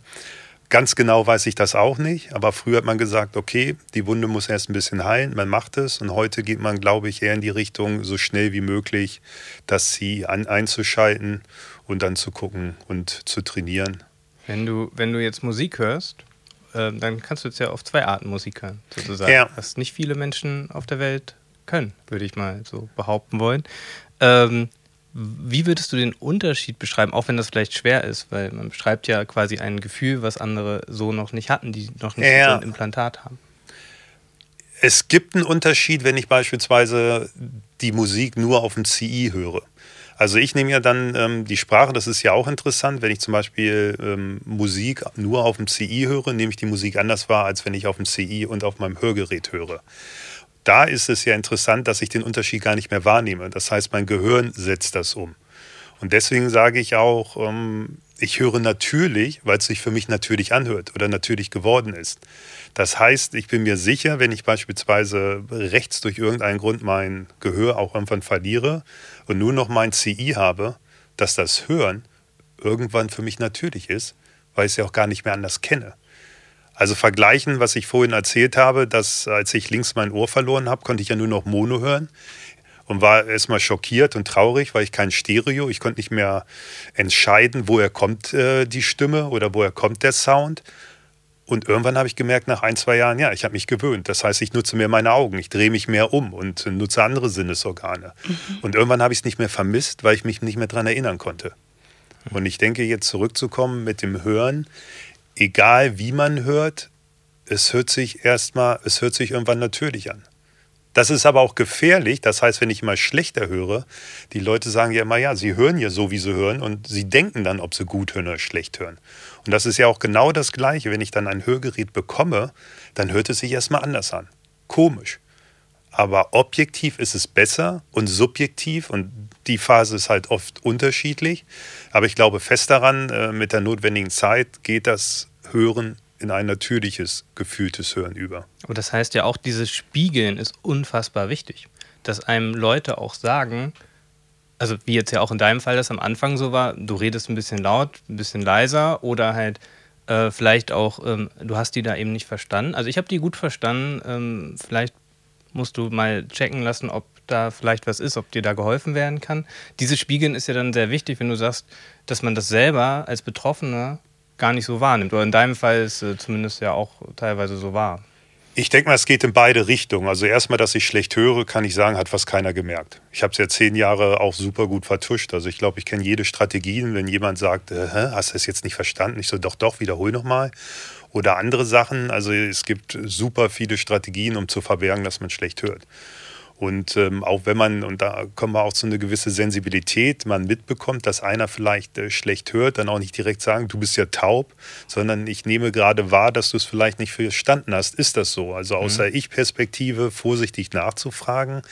Ganz genau weiß ich das auch nicht, aber früher hat man gesagt, okay, die Wunde muss erst ein bisschen heilen, man macht es und heute geht man, glaube ich, eher in die Richtung, so schnell wie möglich das sie an, einzuschalten und dann zu gucken und zu trainieren. Wenn du, wenn du jetzt Musik hörst, äh, dann kannst du jetzt ja auf zwei Arten Musik hören, sozusagen. Ja. Was nicht viele Menschen auf der Welt können, würde ich mal so behaupten wollen. Ähm, wie würdest du den Unterschied beschreiben, auch wenn das vielleicht schwer ist, weil man beschreibt ja quasi ein Gefühl, was andere so noch nicht hatten, die noch nicht ja. so ein Implantat haben? Es gibt einen Unterschied, wenn ich beispielsweise die Musik nur auf dem CI höre. Also ich nehme ja dann ähm, die Sprache, das ist ja auch interessant, wenn ich zum Beispiel ähm, Musik nur auf dem CI höre, nehme ich die Musik anders wahr, als wenn ich auf dem CI und auf meinem Hörgerät höre da ist es ja interessant, dass ich den Unterschied gar nicht mehr wahrnehme. Das heißt, mein Gehirn setzt das um. Und deswegen sage ich auch, ähm, ich höre natürlich, weil es sich für mich natürlich anhört oder natürlich geworden ist. Das heißt, ich bin mir sicher, wenn ich beispielsweise rechts durch irgendeinen Grund mein Gehör auch irgendwann verliere und nur noch mein CI habe, dass das Hören irgendwann für mich natürlich ist, weil ich es ja auch gar nicht mehr anders kenne. Also vergleichen, was ich vorhin erzählt habe, dass als ich links mein Ohr verloren habe, konnte ich ja nur noch Mono hören und war erstmal schockiert und traurig, weil ich kein Stereo, ich konnte nicht mehr entscheiden, woher kommt äh, die Stimme oder woher kommt der Sound. Und irgendwann habe ich gemerkt, nach ein, zwei Jahren, ja, ich habe mich gewöhnt. Das heißt, ich nutze mehr meine Augen, ich drehe mich mehr um und nutze andere Sinnesorgane. Mhm. Und irgendwann habe ich es nicht mehr vermisst, weil ich mich nicht mehr daran erinnern konnte. Und ich denke, jetzt zurückzukommen mit dem Hören, egal wie man hört, es hört sich erstmal, es hört sich irgendwann natürlich an. Das ist aber auch gefährlich. Das heißt, wenn ich immer schlechter höre, die Leute sagen ja immer, ja, sie hören ja so, wie sie hören und sie denken dann, ob sie gut hören oder schlecht hören. Und das ist ja auch genau das Gleiche. Wenn ich dann ein Hörgerät bekomme, dann hört es sich erstmal anders an. Komisch. Aber objektiv ist es besser und subjektiv und die Phase ist halt oft unterschiedlich. Aber ich glaube fest daran, äh, mit der notwendigen Zeit geht das Hören in ein natürliches, gefühltes Hören über. Aber das heißt ja auch, dieses Spiegeln ist unfassbar wichtig. Dass einem Leute auch sagen, also wie jetzt ja auch in deinem Fall das am Anfang so war, du redest ein bisschen laut, ein bisschen leiser oder halt äh, vielleicht auch, ähm, du hast die da eben nicht verstanden. Also ich habe die gut verstanden, ähm, vielleicht musst du mal checken lassen, ob da vielleicht was ist, ob dir da geholfen werden kann. Dieses Spiegeln ist ja dann sehr wichtig, wenn du sagst, dass man das selber als Betroffener gar nicht so wahrnimmt. Oder in deinem Fall ist es zumindest ja auch teilweise so wahr. Ich denke mal, es geht in beide Richtungen. Also erstmal, dass ich schlecht höre, kann ich sagen, hat fast keiner gemerkt. Ich habe es ja zehn Jahre auch super gut vertuscht. Also ich glaube, ich kenne jede Strategie. Wenn jemand sagt, äh, hast du es jetzt nicht verstanden? Ich so, doch, doch, wiederhol nochmal. Oder andere Sachen. Also es gibt super viele Strategien, um zu verbergen, dass man schlecht hört. Und ähm, auch wenn man, und da kommen wir auch zu einer gewissen Sensibilität, man mitbekommt, dass einer vielleicht äh, schlecht hört, dann auch nicht direkt sagen, du bist ja taub, sondern ich nehme gerade wahr, dass du es vielleicht nicht verstanden hast. Ist das so? Also aus mhm. der Ich-Perspektive vorsichtig nachzufragen,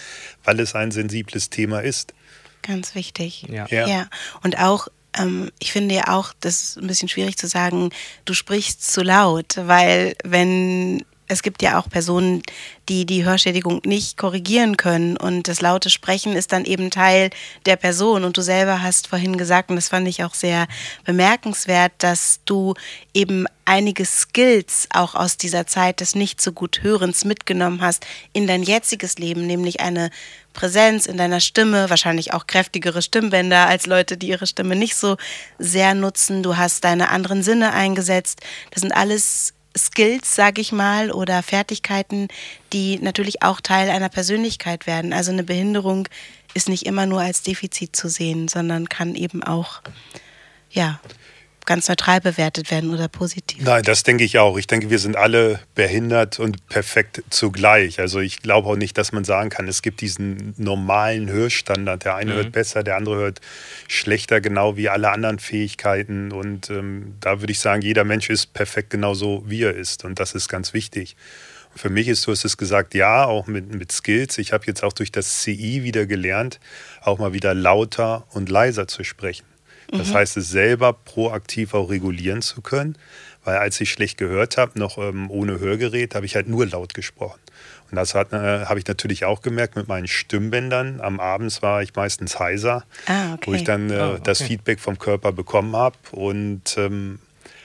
weil es ein sensibles Thema ist. Ganz wichtig. Ja. ja. ja. Und auch ähm, ich finde ja auch, das ist ein bisschen schwierig zu sagen, du sprichst zu laut, weil wenn es gibt ja auch Personen, die die Hörschädigung nicht korrigieren können und das laute Sprechen ist dann eben Teil der Person und du selber hast vorhin gesagt und das fand ich auch sehr bemerkenswert, dass du eben einige Skills auch aus dieser Zeit des nicht so gut Hörens mitgenommen hast in dein jetziges Leben, nämlich eine Präsenz in deiner Stimme, wahrscheinlich auch kräftigere Stimmbänder als Leute, die ihre Stimme nicht so sehr nutzen. Du hast deine anderen Sinne eingesetzt. Das sind alles Skills, sage ich mal, oder Fertigkeiten, die natürlich auch Teil einer Persönlichkeit werden. Also eine Behinderung ist nicht immer nur als Defizit zu sehen, sondern kann eben auch, ja, ganz neutral bewertet werden oder positiv. Nein, das denke ich auch. Ich denke, wir sind alle behindert und perfekt zugleich. Also ich glaube auch nicht, dass man sagen kann, es gibt diesen normalen Hörstandard. Der eine mhm. hört besser, der andere hört schlechter, genau wie alle anderen Fähigkeiten. Und ähm, da würde ich sagen, jeder Mensch ist perfekt genauso, wie er ist. Und das ist ganz wichtig. Für mich ist, du hast es gesagt, ja, auch mit, mit Skills. Ich habe jetzt auch durch das CI wieder gelernt, auch mal wieder lauter und leiser zu sprechen. Das mhm. heißt, es selber proaktiv auch regulieren zu können. Weil als ich schlecht gehört habe, noch ähm, ohne Hörgerät, habe ich halt nur laut gesprochen. Und das äh, habe ich natürlich auch gemerkt mit meinen Stimmbändern. Am Abend war ich meistens heiser, ah, okay. wo ich dann äh, oh, okay. das Feedback vom Körper bekommen habe und ähm,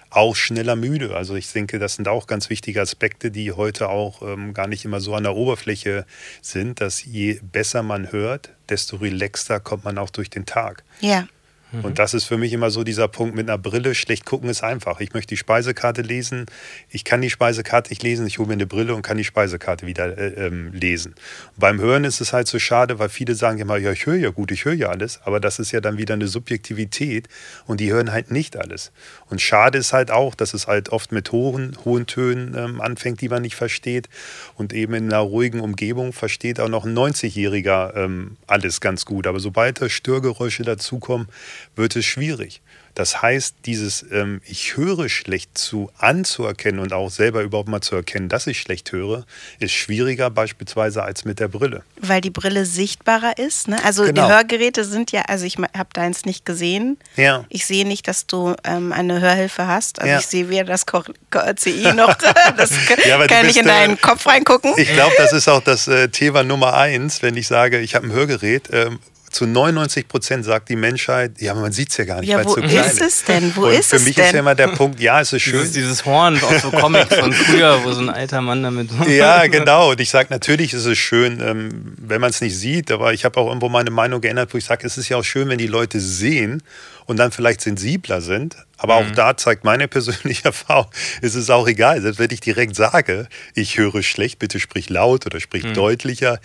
auch schneller müde. Also ich denke, das sind auch ganz wichtige Aspekte, die heute auch ähm, gar nicht immer so an der Oberfläche sind, dass je besser man hört, desto relaxter kommt man auch durch den Tag. Ja. Mhm. Und das ist für mich immer so dieser Punkt mit einer Brille. Schlecht gucken ist einfach. Ich möchte die Speisekarte lesen. Ich kann die Speisekarte nicht lesen. Ich hole mir eine Brille und kann die Speisekarte wieder äh, ähm, lesen. Und beim Hören ist es halt so schade, weil viele sagen immer, ja, ich höre ja gut, ich höre ja alles. Aber das ist ja dann wieder eine Subjektivität und die hören halt nicht alles. Und schade ist halt auch, dass es halt oft mit hohen, hohen Tönen ähm, anfängt, die man nicht versteht. Und eben in einer ruhigen Umgebung versteht auch noch ein 90-Jähriger ähm, alles ganz gut. Aber sobald da Störgeräusche dazukommen, wird es schwierig. Das heißt, dieses ähm, Ich höre schlecht zu anzuerkennen und auch selber überhaupt mal zu erkennen, dass ich schlecht höre, ist schwieriger beispielsweise als mit der Brille. Weil die Brille sichtbarer ist. Ne? Also genau. die Hörgeräte sind ja, also ich habe deins nicht gesehen. Ja. Ich sehe nicht, dass du ähm, eine Hörhilfe hast. Also ja. ich sehe weder das CI noch. [LAUGHS] das ja, kann ich in deinen äh, Kopf reingucken. Ich glaube, das ist auch das äh, Thema Nummer eins, wenn ich sage, ich habe ein Hörgerät. Ähm, zu 99 Prozent sagt die Menschheit, ja, man sieht es ja gar nicht, ja, wo ist es denn? Wo und ist für mich denn? ist ja immer der Punkt, ja, es ist schön. Dieses, dieses Horn aus so Comics von früher, wo so ein alter Mann damit. ja, [LAUGHS] genau. Und ich sage, natürlich ist es schön, ähm, wenn man es nicht sieht, aber ich habe auch irgendwo meine Meinung geändert, wo ich sage, es ist ja auch schön, wenn die Leute sehen und dann vielleicht sensibler sind. Aber mhm. auch da zeigt meine persönliche [LAUGHS] Erfahrung, es ist auch egal, selbst wenn ich direkt sage, ich höre schlecht, bitte sprich laut oder sprich mhm. deutlicher.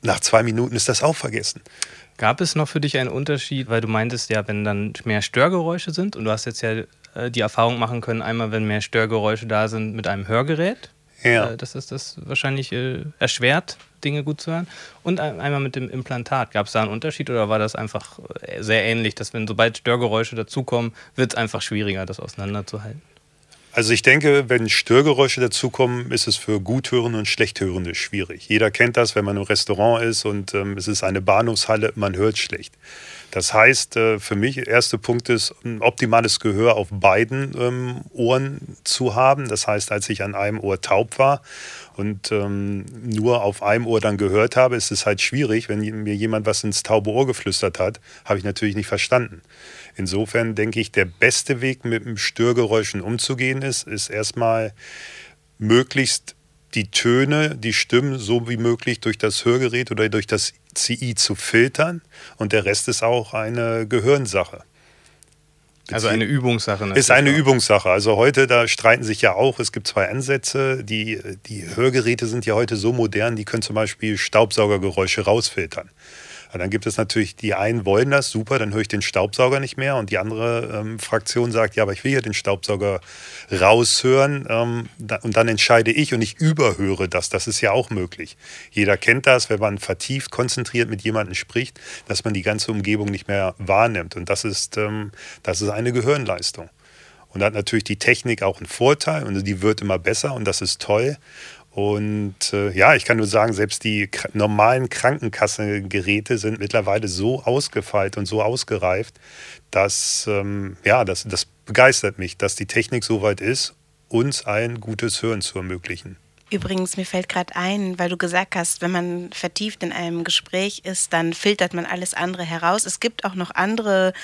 Nach zwei Minuten ist das auch vergessen. Gab es noch für dich einen Unterschied, weil du meintest ja, wenn dann mehr Störgeräusche sind und du hast jetzt ja äh, die Erfahrung machen können, einmal wenn mehr Störgeräusche da sind mit einem Hörgerät, ja. Äh, dass es das wahrscheinlich äh, erschwert, Dinge gut zu hören. Und einmal mit dem Implantat. Gab es da einen Unterschied oder war das einfach äh, sehr ähnlich, dass wenn sobald Störgeräusche dazukommen, wird es einfach schwieriger, das auseinanderzuhalten? Also ich denke, wenn Störgeräusche dazukommen, ist es für Guthörende und Schlechthörende schwierig. Jeder kennt das, wenn man im Restaurant ist und ähm, es ist eine Bahnhofshalle, man hört schlecht. Das heißt, äh, für mich, erster Punkt ist, ein optimales Gehör auf beiden ähm, Ohren zu haben. Das heißt, als ich an einem Ohr taub war und ähm, nur auf einem Ohr dann gehört habe, ist es halt schwierig. Wenn mir jemand was ins taube Ohr geflüstert hat, habe ich natürlich nicht verstanden. Insofern denke ich, der beste Weg, mit dem Störgeräuschen umzugehen ist, ist erstmal möglichst die Töne, die Stimmen so wie möglich durch das Hörgerät oder durch das CI zu filtern. Und der Rest ist auch eine Gehirnsache. Also eine Übungssache. Ne? Ist eine Übungssache. Also heute, da streiten sich ja auch, es gibt zwei Ansätze. Die, die Hörgeräte sind ja heute so modern, die können zum Beispiel Staubsaugergeräusche rausfiltern. Ja, dann gibt es natürlich, die einen wollen das, super, dann höre ich den Staubsauger nicht mehr. Und die andere ähm, Fraktion sagt, ja, aber ich will ja den Staubsauger raushören. Ähm, da, und dann entscheide ich und ich überhöre das. Das ist ja auch möglich. Jeder kennt das, wenn man vertieft, konzentriert mit jemandem spricht, dass man die ganze Umgebung nicht mehr wahrnimmt. Und das ist, ähm, das ist eine Gehirnleistung. Und da hat natürlich die Technik auch einen Vorteil und die wird immer besser und das ist toll. Und äh, ja, ich kann nur sagen, selbst die normalen Krankenkassengeräte sind mittlerweile so ausgefeilt und so ausgereift, dass ähm, ja, das, das begeistert mich, dass die Technik so weit ist, uns ein gutes Hören zu ermöglichen. Übrigens, mir fällt gerade ein, weil du gesagt hast, wenn man vertieft in einem Gespräch ist, dann filtert man alles andere heraus. Es gibt auch noch andere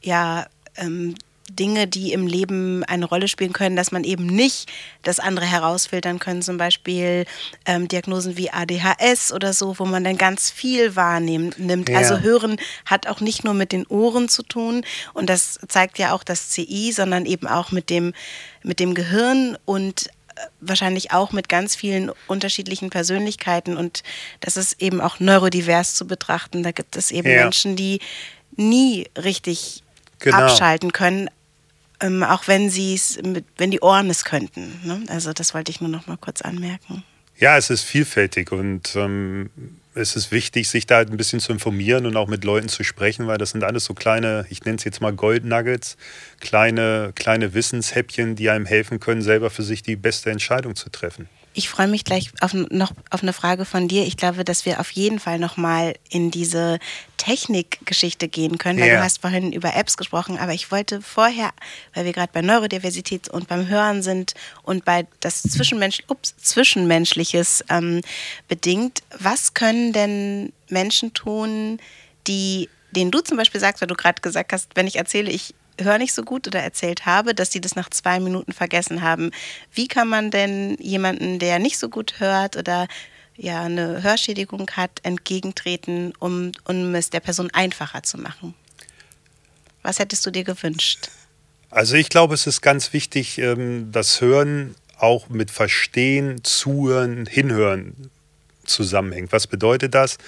ja, ähm, Dinge, die im Leben eine Rolle spielen können, dass man eben nicht das andere herausfiltern können, zum Beispiel ähm, Diagnosen wie ADHS oder so, wo man dann ganz viel wahrnimmt. Ja. Also Hören hat auch nicht nur mit den Ohren zu tun und das zeigt ja auch das CI, sondern eben auch mit dem, mit dem Gehirn und äh, wahrscheinlich auch mit ganz vielen unterschiedlichen Persönlichkeiten und das ist eben auch neurodivers zu betrachten. Da gibt es eben ja. Menschen, die nie richtig genau. abschalten können, ähm, auch wenn sie es, wenn die Ohren es könnten. Ne? Also das wollte ich nur noch mal kurz anmerken. Ja, es ist vielfältig und ähm, es ist wichtig, sich da halt ein bisschen zu informieren und auch mit Leuten zu sprechen, weil das sind alles so kleine, ich nenne es jetzt mal Goldnuggets, kleine, kleine Wissenshäppchen, die einem helfen können, selber für sich die beste Entscheidung zu treffen. Ich freue mich gleich auf, noch auf eine Frage von dir. Ich glaube, dass wir auf jeden Fall noch mal in diese Technikgeschichte gehen können, weil yeah. du hast vorhin über Apps gesprochen, aber ich wollte vorher, weil wir gerade bei Neurodiversität und beim Hören sind und bei das Zwischenmensch, ups, Zwischenmenschliches ähm, bedingt, was können denn Menschen tun, die, denen du zum Beispiel sagst, weil du gerade gesagt hast, wenn ich erzähle, ich höre nicht so gut oder erzählt habe, dass sie das nach zwei Minuten vergessen haben. Wie kann man denn jemanden, der nicht so gut hört oder ja eine Hörschädigung hat, entgegentreten, um, um es der Person einfacher zu machen? Was hättest du dir gewünscht? Also ich glaube, es ist ganz wichtig, ähm, das Hören auch mit Verstehen, Zuhören, Hinhören zusammenhängt. Was bedeutet das?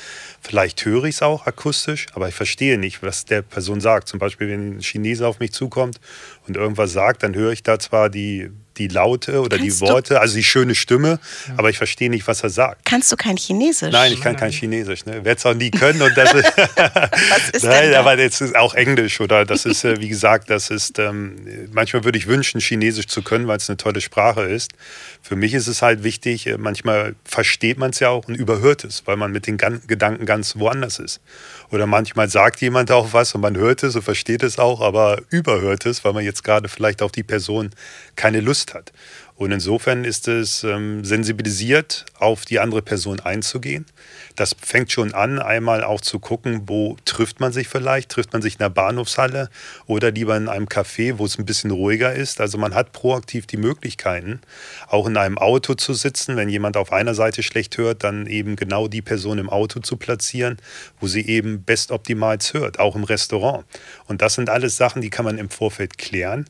Vielleicht höre ich es auch akustisch, aber ich verstehe nicht, was der Person sagt. Zum Beispiel, wenn ein Chinese auf mich zukommt und irgendwas sagt, dann höre ich da zwar die die Laute oder Kannst die Worte, also die schöne Stimme, ja. aber ich verstehe nicht, was er sagt. Kannst du kein Chinesisch? Nein, ich kann kein Chinesisch. Ne? Werde es auch nie können. Und das ist, [LAUGHS] was ist [LAUGHS] Nein, denn aber jetzt ist auch Englisch oder das ist, äh, wie gesagt, das ist, ähm, manchmal würde ich wünschen, Chinesisch zu können, weil es eine tolle Sprache ist. Für mich ist es halt wichtig, äh, manchmal versteht man es ja auch und überhört es, weil man mit den Gedanken ganz woanders ist. Oder manchmal sagt jemand auch was und man hört es und versteht es auch, aber überhört es, weil man jetzt gerade vielleicht auf die Person keine Lust hat. Und insofern ist es ähm, sensibilisiert, auf die andere Person einzugehen. Das fängt schon an, einmal auch zu gucken, wo trifft man sich vielleicht? Trifft man sich in der Bahnhofshalle oder lieber in einem Café, wo es ein bisschen ruhiger ist? Also man hat proaktiv die Möglichkeiten, auch in einem Auto zu sitzen. Wenn jemand auf einer Seite schlecht hört, dann eben genau die Person im Auto zu platzieren, wo sie eben bestoptimals hört, auch im Restaurant. Und das sind alles Sachen, die kann man im Vorfeld klären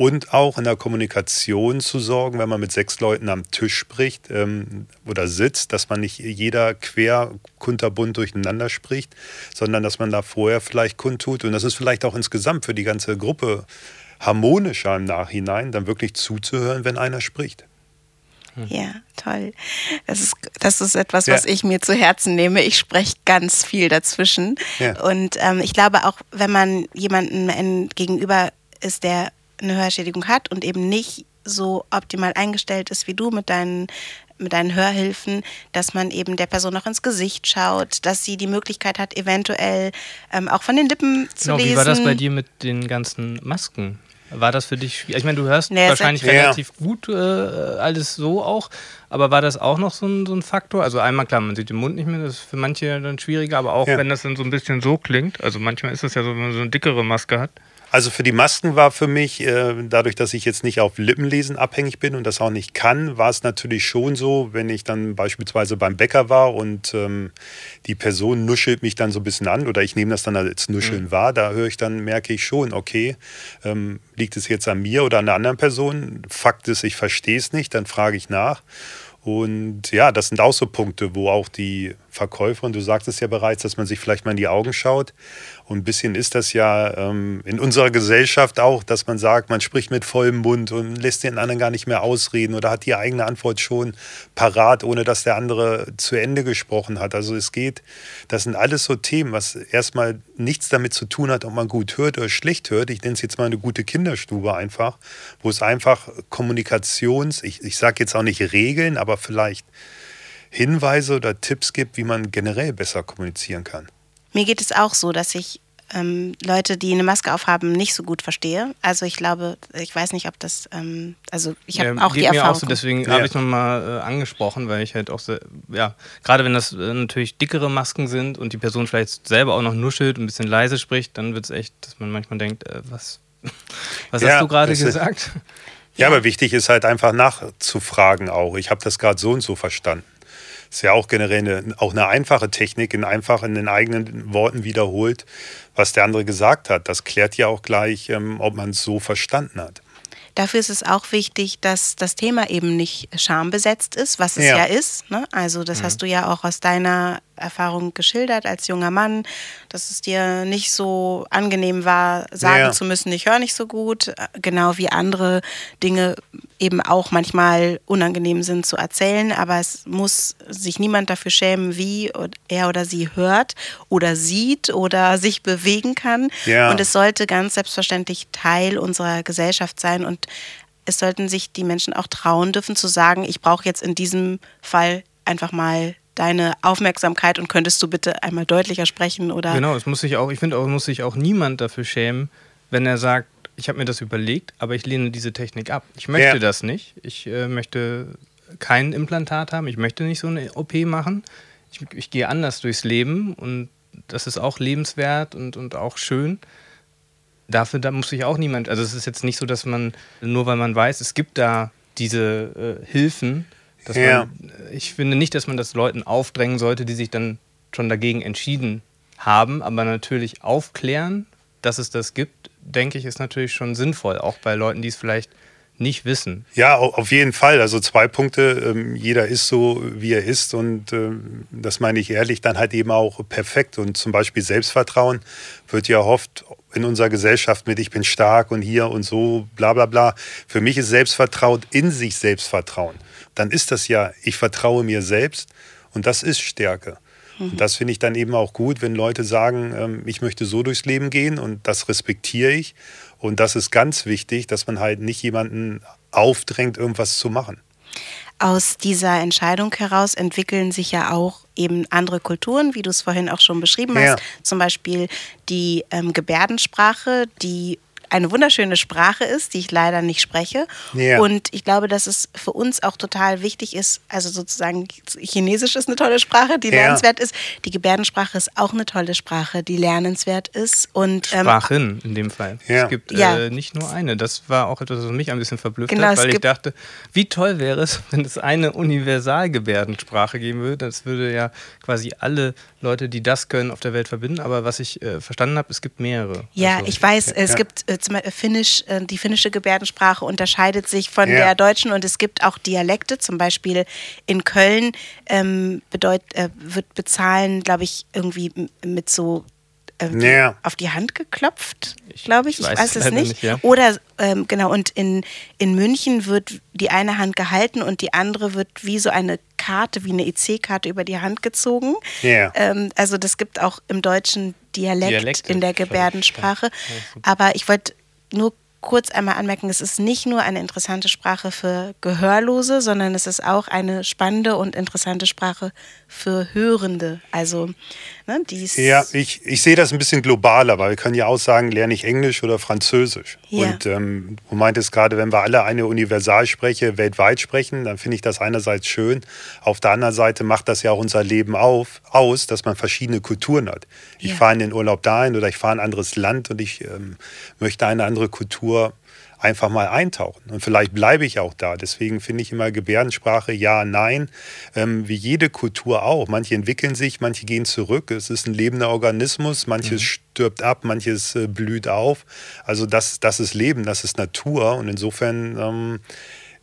und auch in der Kommunikation zu sorgen, wenn man mit sechs Leuten am Tisch spricht ähm, oder sitzt, dass man nicht jeder quer kunterbunt durcheinander spricht, sondern dass man da vorher vielleicht kundtut und das ist vielleicht auch insgesamt für die ganze Gruppe harmonischer im Nachhinein, dann wirklich zuzuhören, wenn einer spricht. Ja, toll. Das ist, das ist etwas, was ja. ich mir zu Herzen nehme. Ich spreche ganz viel dazwischen. Ja. Und ähm, ich glaube auch, wenn man jemanden gegenüber ist, der eine Hörschädigung hat und eben nicht so optimal eingestellt ist wie du mit deinen mit deinen Hörhilfen, dass man eben der Person noch ins Gesicht schaut, dass sie die Möglichkeit hat, eventuell ähm, auch von den Lippen zu genau, lesen. Wie war das bei dir mit den ganzen Masken? War das für dich Ich meine, du hörst nee, wahrscheinlich relativ ja. gut äh, alles so auch, aber war das auch noch so ein, so ein, Faktor? Also einmal klar, man sieht den Mund nicht mehr, das ist für manche dann schwieriger, aber auch ja. wenn das dann so ein bisschen so klingt, also manchmal ist das ja so, wenn man so eine dickere Maske hat. Also für die Masken war für mich, äh, dadurch, dass ich jetzt nicht auf Lippenlesen abhängig bin und das auch nicht kann, war es natürlich schon so, wenn ich dann beispielsweise beim Bäcker war und ähm, die Person nuschelt mich dann so ein bisschen an oder ich nehme das dann als Nuscheln mhm. wahr, da höre ich dann, merke ich schon, okay, ähm, liegt es jetzt an mir oder an einer anderen Person? Fakt ist, ich verstehe es nicht, dann frage ich nach. Und ja, das sind auch so Punkte, wo auch die Verkäuferin, du sagtest ja bereits, dass man sich vielleicht mal in die Augen schaut. Und ein bisschen ist das ja ähm, in unserer Gesellschaft auch, dass man sagt, man spricht mit vollem Mund und lässt den anderen gar nicht mehr ausreden oder hat die eigene Antwort schon parat, ohne dass der andere zu Ende gesprochen hat. Also es geht, das sind alles so Themen, was erstmal nichts damit zu tun hat, ob man gut hört oder schlecht hört. Ich nenne es jetzt mal eine gute Kinderstube einfach, wo es einfach Kommunikations, ich, ich sage jetzt auch nicht Regeln, aber vielleicht Hinweise oder Tipps gibt, wie man generell besser kommunizieren kann. Mir geht es auch so, dass ich ähm, Leute, die eine Maske aufhaben, nicht so gut verstehe. Also ich glaube, ich weiß nicht, ob das, ähm, also ich habe ja, auch die Erfahrung. Mir auch so, deswegen ja. habe ich nochmal äh, angesprochen, weil ich halt auch so, ja, gerade wenn das äh, natürlich dickere Masken sind und die Person vielleicht selber auch noch nuschelt und ein bisschen leise spricht, dann wird es echt, dass man manchmal denkt, äh, was, [LAUGHS] was ja, hast du gerade gesagt? Ja, aber wichtig ist halt einfach nachzufragen auch. Ich habe das gerade so und so verstanden. Ist ja auch generell eine, auch eine einfache Technik, in einfach in den eigenen Worten wiederholt, was der andere gesagt hat. Das klärt ja auch gleich, ähm, ob man es so verstanden hat. Dafür ist es auch wichtig, dass das Thema eben nicht schambesetzt ist, was es ja, ja ist. Ne? Also das mhm. hast du ja auch aus deiner Erfahrung geschildert als junger Mann, dass es dir nicht so angenehm war, sagen ja. zu müssen, ich höre nicht so gut, genau wie andere Dinge eben auch manchmal unangenehm sind zu erzählen, aber es muss sich niemand dafür schämen, wie er oder sie hört oder sieht oder sich bewegen kann. Ja. Und es sollte ganz selbstverständlich Teil unserer Gesellschaft sein und es sollten sich die Menschen auch trauen dürfen zu sagen, ich brauche jetzt in diesem Fall einfach mal deine Aufmerksamkeit und könntest du bitte einmal deutlicher sprechen oder. Genau, es muss sich auch, ich finde auch, muss sich auch niemand dafür schämen, wenn er sagt, ich habe mir das überlegt, aber ich lehne diese Technik ab. Ich möchte ja. das nicht. Ich äh, möchte kein Implantat haben. Ich möchte nicht so eine OP machen. Ich, ich gehe anders durchs Leben und das ist auch lebenswert und, und auch schön. Dafür da muss sich auch niemand, also es ist jetzt nicht so, dass man, nur weil man weiß, es gibt da diese äh, Hilfen, ja. man, ich finde nicht, dass man das Leuten aufdrängen sollte, die sich dann schon dagegen entschieden haben, aber natürlich aufklären, dass es das gibt, denke ich, ist natürlich schon sinnvoll, auch bei Leuten, die es vielleicht nicht wissen. Ja, auf jeden Fall. Also zwei Punkte. Ähm, jeder ist so, wie er ist und ähm, das meine ich ehrlich, dann halt eben auch perfekt. Und zum Beispiel Selbstvertrauen wird ja oft in unserer Gesellschaft mit ich bin stark und hier und so, bla bla bla. Für mich ist Selbstvertrauen in sich Selbstvertrauen dann ist das ja, ich vertraue mir selbst und das ist Stärke. Und das finde ich dann eben auch gut, wenn Leute sagen, ähm, ich möchte so durchs Leben gehen und das respektiere ich. Und das ist ganz wichtig, dass man halt nicht jemanden aufdrängt, irgendwas zu machen. Aus dieser Entscheidung heraus entwickeln sich ja auch eben andere Kulturen, wie du es vorhin auch schon beschrieben hast. Ja. Zum Beispiel die ähm, Gebärdensprache, die eine wunderschöne Sprache ist, die ich leider nicht spreche. Yeah. Und ich glaube, dass es für uns auch total wichtig ist, also sozusagen Chinesisch ist eine tolle Sprache, die yeah. lernenswert ist. Die Gebärdensprache ist auch eine tolle Sprache, die lernenswert ist. Und, ähm, Sprachen in dem Fall. Ja. Es gibt ja. äh, nicht nur eine. Das war auch etwas, was mich ein bisschen verblüfft genau, hat, weil ich dachte, wie toll wäre es, [LAUGHS] wenn es eine Universalgebärdensprache geben würde. Das würde ja quasi alle Leute, die das können, auf der Welt verbinden. Aber was ich äh, verstanden habe, es gibt mehrere. Ja, also, ich weiß, es ja. gibt äh, zum Beispiel Finnisch, äh, die finnische Gebärdensprache unterscheidet sich von ja. der deutschen und es gibt auch Dialekte. Zum Beispiel in Köln ähm, bedeut, äh, wird bezahlen, glaube ich, irgendwie mit so äh, ja. auf die Hand geklopft, glaube ich. Ich weiß, weiß es nicht. nicht ja. Oder ähm, genau, und in, in München wird die eine Hand gehalten und die andere wird wie so eine Karte, wie eine EC-Karte über die Hand gezogen. Ja. Ähm, also das gibt auch im deutschen Dialekt Dialekte, in der Gebärdensprache. Aber ich wollte nur kurz einmal anmerken, es ist nicht nur eine interessante Sprache für Gehörlose, sondern es ist auch eine spannende und interessante Sprache für Hörende. Also, ne, dies Ja, ich, ich sehe das ein bisschen globaler, weil wir können ja auch sagen, lerne ich Englisch oder Französisch. Ja. Und ähm, du meintest gerade, wenn wir alle eine Universalspreche weltweit sprechen, dann finde ich das einerseits schön. Auf der anderen Seite macht das ja auch unser Leben auf, aus, dass man verschiedene Kulturen hat. Ich ja. fahre in den Urlaub dahin oder ich fahre in ein anderes Land und ich ähm, möchte eine andere Kultur einfach mal eintauchen. Und vielleicht bleibe ich auch da. Deswegen finde ich immer Gebärdensprache ja, nein, ähm, wie jede Kultur auch. Manche entwickeln sich, manche gehen zurück. Es ist ein lebender Organismus, manches mhm. stirbt ab, manches äh, blüht auf. Also das, das ist Leben, das ist Natur. Und insofern ähm,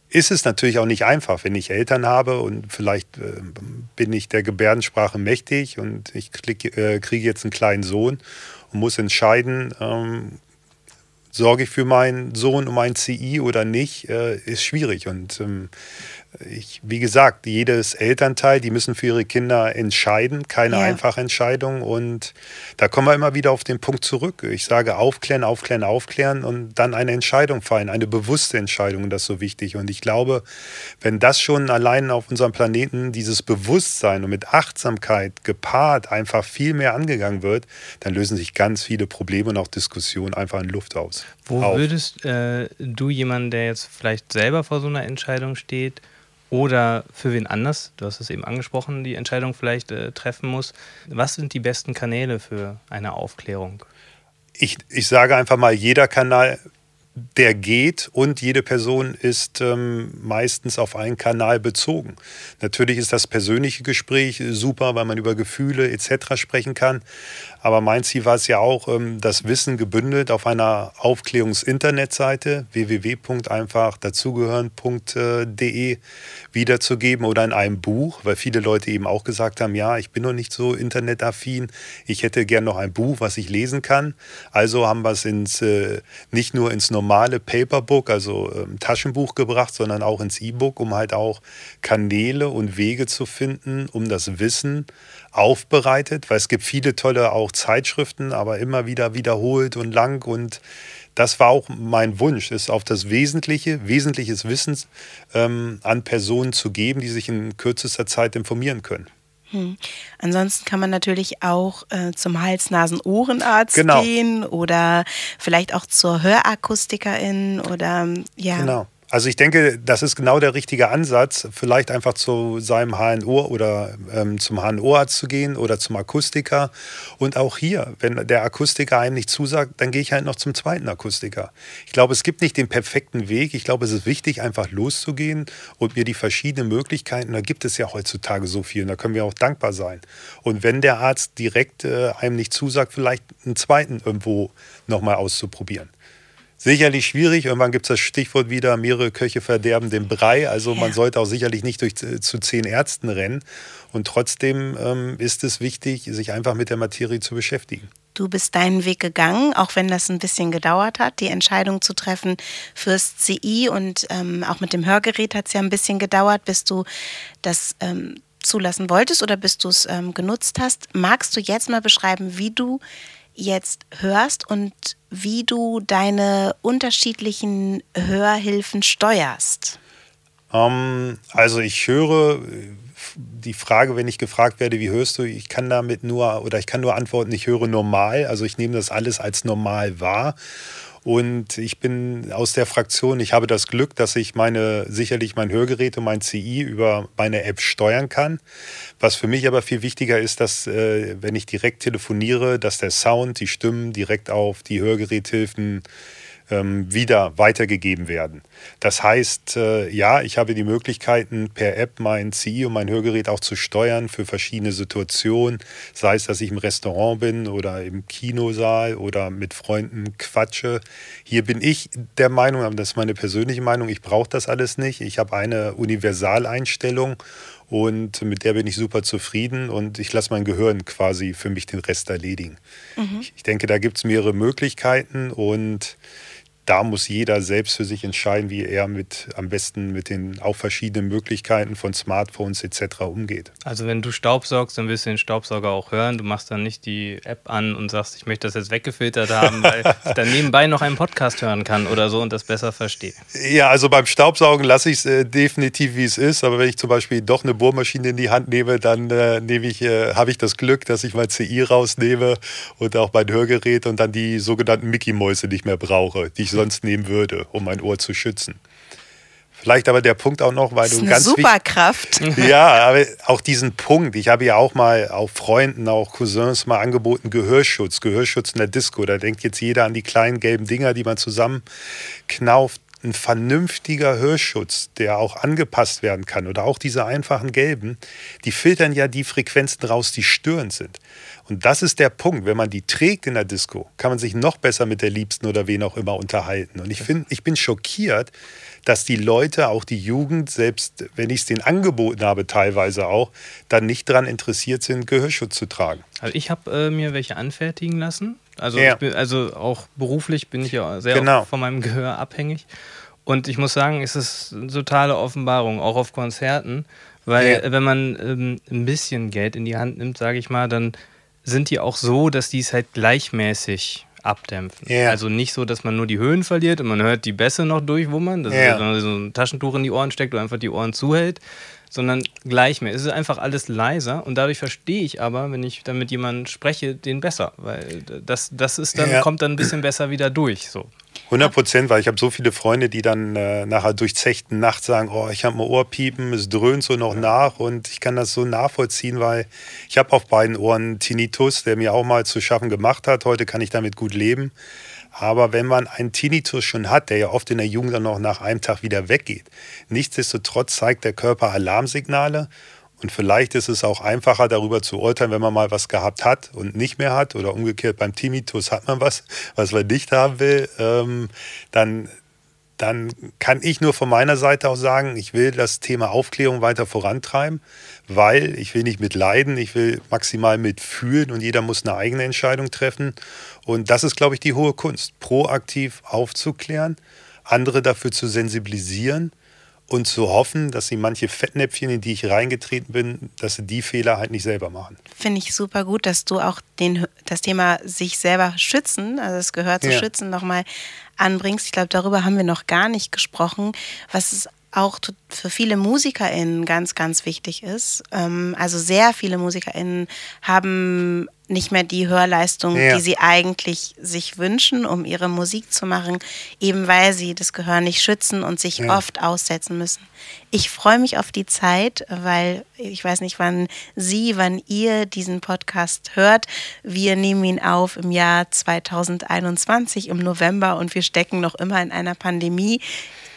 ist es natürlich auch nicht einfach, wenn ich Eltern habe und vielleicht äh, bin ich der Gebärdensprache mächtig und ich äh, kriege jetzt einen kleinen Sohn und muss entscheiden, ähm, sorge ich für meinen Sohn um ein CI oder nicht, äh, ist schwierig. Und ähm, ich, wie gesagt, jedes Elternteil, die müssen für ihre Kinder entscheiden, keine ja. einfache Entscheidung. Und da kommen wir immer wieder auf den Punkt zurück. Ich sage aufklären, aufklären, aufklären und dann eine Entscheidung fallen, eine bewusste Entscheidung, und das ist so wichtig. Und ich glaube, wenn das schon allein auf unserem Planeten dieses Bewusstsein und mit Achtsamkeit gepaart einfach viel mehr angegangen wird, dann lösen sich ganz viele Probleme und auch Diskussionen einfach in Luft aus. Wo auf. würdest äh, du jemanden, der jetzt vielleicht selber vor so einer Entscheidung steht, oder für wen anders, du hast es eben angesprochen, die Entscheidung vielleicht äh, treffen muss. Was sind die besten Kanäle für eine Aufklärung? Ich, ich sage einfach mal, jeder Kanal der geht und jede Person ist ähm, meistens auf einen Kanal bezogen. Natürlich ist das persönliche Gespräch super, weil man über Gefühle etc. sprechen kann. Aber mein Ziel war es ja auch, ähm, das Wissen gebündelt auf einer Aufklärungsinternetseite www.einfach-dazugehören.de wiederzugeben oder in einem Buch, weil viele Leute eben auch gesagt haben, ja, ich bin noch nicht so internetaffin, ich hätte gern noch ein Buch, was ich lesen kann. Also haben wir es ins, äh, nicht nur ins normale Paperbook, also ähm, Taschenbuch gebracht, sondern auch ins E-Book, um halt auch Kanäle und Wege zu finden, um das Wissen aufbereitet, weil es gibt viele tolle auch Zeitschriften, aber immer wieder wiederholt und lang und das war auch mein Wunsch, ist auf das Wesentliche, wesentliches Wissen ähm, an Personen zu geben, die sich in kürzester Zeit informieren können. Hm. Ansonsten kann man natürlich auch äh, zum Hals-Nasen-Ohrenarzt genau. gehen oder vielleicht auch zur Hörakustikerin oder ja. Genau. Also ich denke, das ist genau der richtige Ansatz, vielleicht einfach zu seinem HNO oder ähm, zum HNO-Arzt zu gehen oder zum Akustiker. Und auch hier, wenn der Akustiker einem nicht zusagt, dann gehe ich halt noch zum zweiten Akustiker. Ich glaube, es gibt nicht den perfekten Weg. Ich glaube, es ist wichtig, einfach loszugehen und mir die verschiedenen Möglichkeiten, da gibt es ja heutzutage so viel, und da können wir auch dankbar sein. Und wenn der Arzt direkt äh, einem nicht zusagt, vielleicht einen zweiten irgendwo nochmal auszuprobieren sicherlich schwierig. Irgendwann gibt es das Stichwort wieder, mehrere Köche verderben den Brei. Also ja. man sollte auch sicherlich nicht durch, äh, zu zehn Ärzten rennen. Und trotzdem ähm, ist es wichtig, sich einfach mit der Materie zu beschäftigen. Du bist deinen Weg gegangen, auch wenn das ein bisschen gedauert hat, die Entscheidung zu treffen fürs CI und ähm, auch mit dem Hörgerät hat es ja ein bisschen gedauert, bis du das ähm, zulassen wolltest oder bis du es ähm, genutzt hast. Magst du jetzt mal beschreiben, wie du jetzt hörst und wie du deine unterschiedlichen Hörhilfen steuerst. Ähm, also ich höre die Frage, wenn ich gefragt werde, wie hörst du, ich kann damit nur oder ich kann nur antworten, ich höre normal. Also ich nehme das alles als normal wahr und ich bin aus der Fraktion, ich habe das Glück, dass ich meine, sicherlich mein Hörgerät und mein CI über meine App steuern kann. Was für mich aber viel wichtiger ist, dass, äh, wenn ich direkt telefoniere, dass der Sound, die Stimmen direkt auf die Hörgeräthilfen ähm, wieder weitergegeben werden. Das heißt, äh, ja, ich habe die Möglichkeiten, per App mein CI und mein Hörgerät auch zu steuern für verschiedene Situationen, sei es, dass ich im Restaurant bin oder im Kinosaal oder mit Freunden quatsche. Hier bin ich der Meinung, aber das ist meine persönliche Meinung, ich brauche das alles nicht. Ich habe eine Universaleinstellung und mit der bin ich super zufrieden und ich lasse mein Gehirn quasi für mich den Rest erledigen. Mhm. Ich denke, da gibt es mehrere Möglichkeiten und da muss jeder selbst für sich entscheiden, wie er mit am besten mit den auch verschiedenen Möglichkeiten von Smartphones etc. umgeht. Also wenn du Staubsaugst, dann wirst du den Staubsauger auch hören. Du machst dann nicht die App an und sagst, ich möchte das jetzt weggefiltert haben, weil [LAUGHS] ich dann nebenbei noch einen Podcast hören kann oder so und das besser verstehe. Ja, also beim Staubsaugen lasse ich es äh, definitiv, wie es ist. Aber wenn ich zum Beispiel doch eine Bohrmaschine in die Hand nehme, dann äh, nehme ich, äh, habe ich das Glück, dass ich mein CI rausnehme und auch mein Hörgerät und dann die sogenannten Mickey-Mäuse nicht mehr brauche, die ich sonst nehmen würde, um mein Ohr zu schützen. Vielleicht aber der Punkt auch noch, weil das ist du eine ganz Superkraft. [LAUGHS] Ja, aber auch diesen Punkt. Ich habe ja auch mal auch Freunden, auch Cousins mal angeboten Gehörschutz, Gehörschutz in der Disco. Da denkt jetzt jeder an die kleinen gelben Dinger, die man zusammenknauft. ein vernünftiger Hörschutz, der auch angepasst werden kann oder auch diese einfachen gelben, die filtern ja die Frequenzen raus, die störend sind. Und das ist der Punkt. Wenn man die trägt in der Disco, kann man sich noch besser mit der Liebsten oder wen auch immer unterhalten. Und ich, find, ich bin schockiert, dass die Leute, auch die Jugend, selbst wenn ich es denen angeboten habe, teilweise auch, dann nicht daran interessiert sind, Gehörschutz zu tragen. Also ich habe äh, mir welche anfertigen lassen. Also, ja. bin, also auch beruflich bin ich ja sehr genau. von meinem Gehör abhängig. Und ich muss sagen, es ist eine totale Offenbarung, auch auf Konzerten. Weil ja. wenn man ähm, ein bisschen Geld in die Hand nimmt, sage ich mal, dann sind die auch so, dass die es halt gleichmäßig abdämpfen. Yeah. Also nicht so, dass man nur die Höhen verliert und man hört die Bässe noch durchwummern, dass yeah. man so ein Taschentuch in die Ohren steckt und einfach die Ohren zuhält, sondern gleichmäßig. Es ist einfach alles leiser und dadurch verstehe ich aber, wenn ich dann mit jemandem spreche, den besser, weil das, das ist dann, yeah. kommt dann ein bisschen besser wieder durch. So. 100 Prozent, weil ich habe so viele Freunde, die dann äh, nachher durchzechten Nacht sagen, oh, ich habe ein Ohrpiepen, es dröhnt so noch ja. nach und ich kann das so nachvollziehen, weil ich habe auf beiden Ohren Tinnitus, der mir auch mal zu schaffen gemacht hat. Heute kann ich damit gut leben. Aber wenn man einen Tinnitus schon hat, der ja oft in der Jugend dann noch nach einem Tag wieder weggeht, nichtsdestotrotz zeigt der Körper Alarmsignale und vielleicht ist es auch einfacher, darüber zu urteilen, wenn man mal was gehabt hat und nicht mehr hat. Oder umgekehrt beim Tinnitus hat man was, was man nicht haben will. Ähm, dann, dann kann ich nur von meiner Seite aus sagen, ich will das Thema Aufklärung weiter vorantreiben, weil ich will nicht mit leiden, ich will maximal mitfühlen und jeder muss eine eigene Entscheidung treffen. Und das ist, glaube ich, die hohe Kunst, proaktiv aufzuklären, andere dafür zu sensibilisieren und zu hoffen, dass sie manche Fettnäpfchen, in die ich reingetreten bin, dass sie die Fehler halt nicht selber machen. Finde ich super gut, dass du auch den, das Thema sich selber schützen, also das Gehör zu ja. schützen, nochmal anbringst. Ich glaube, darüber haben wir noch gar nicht gesprochen, was es auch für viele MusikerInnen ganz, ganz wichtig ist. Ähm, also sehr viele MusikerInnen haben nicht mehr die Hörleistung, ja. die sie eigentlich sich wünschen, um ihre Musik zu machen, eben weil sie das Gehör nicht schützen und sich ja. oft aussetzen müssen. Ich freue mich auf die Zeit, weil ich weiß nicht, wann Sie, wann ihr diesen Podcast hört. Wir nehmen ihn auf im Jahr 2021 im November und wir stecken noch immer in einer Pandemie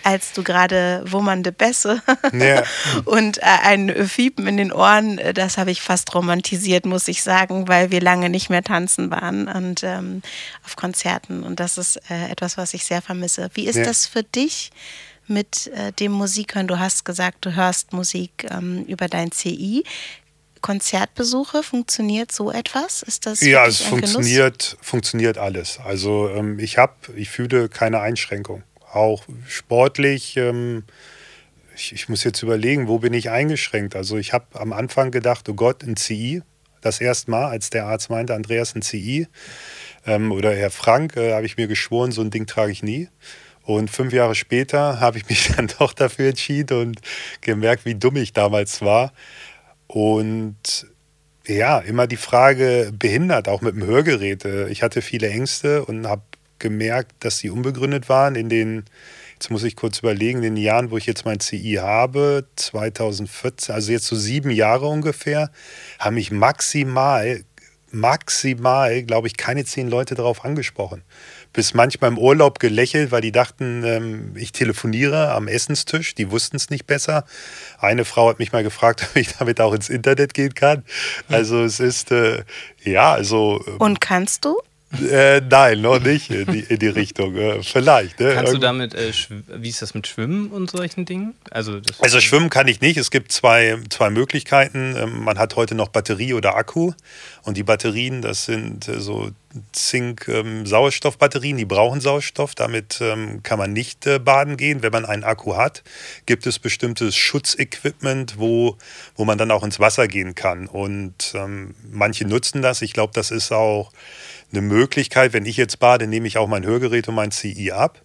als du gerade wummernde Bässe ja. [LAUGHS] und äh, ein Fiepen in den Ohren, äh, das habe ich fast romantisiert, muss ich sagen, weil wir lange nicht mehr tanzen waren und ähm, auf Konzerten. Und das ist äh, etwas, was ich sehr vermisse. Wie ist ja. das für dich mit äh, dem Musikhören? Du hast gesagt, du hörst Musik ähm, über dein CI. Konzertbesuche, funktioniert so etwas? Ist das ja, es funktioniert, funktioniert alles. Also ähm, ich habe, ich fühle keine Einschränkung auch sportlich. Ähm, ich, ich, muss jetzt überlegen, wo bin ich eingeschränkt? Also ich habe am Anfang gedacht, oh Gott, ein CI. Das erste Mal, als der Arzt meinte, Andreas, ein CI. Ähm, oder Herr Frank, äh, habe ich mir geschworen, so ein Ding trage ich nie. Und fünf Jahre später habe ich mich [LAUGHS] dann doch dafür entschieden und gemerkt, wie dumm ich damals war. Und ja, immer die Frage behindert, auch mit dem Hörgerät. Äh, ich hatte viele Ängste und habe gemerkt, dass sie unbegründet waren. In den, jetzt muss ich kurz überlegen, in den Jahren, wo ich jetzt mein CI habe, 2014, also jetzt so sieben Jahre ungefähr, haben mich maximal, maximal, glaube ich, keine zehn Leute darauf angesprochen. Bis manchmal im Urlaub gelächelt, weil die dachten, ähm, ich telefoniere am Essenstisch. Die wussten es nicht besser. Eine Frau hat mich mal gefragt, [LAUGHS] ob ich damit auch ins Internet gehen kann. Also es ist, äh, ja, also. Ähm, Und kannst du? Äh, nein, noch nicht in die, in die Richtung. Äh, vielleicht. Ne? Kannst du damit, äh, wie ist das mit Schwimmen und solchen Dingen? Also, also Schwimmen kann ich nicht. Es gibt zwei, zwei Möglichkeiten. Ähm, man hat heute noch Batterie oder Akku. Und die Batterien, das sind äh, so Zink-Sauerstoffbatterien, ähm, die brauchen Sauerstoff. Damit ähm, kann man nicht äh, baden gehen. Wenn man einen Akku hat, gibt es bestimmtes Schutzequipment, wo, wo man dann auch ins Wasser gehen kann. Und ähm, manche nutzen das. Ich glaube, das ist auch eine Möglichkeit, wenn ich jetzt bade, nehme ich auch mein Hörgerät und mein CI ab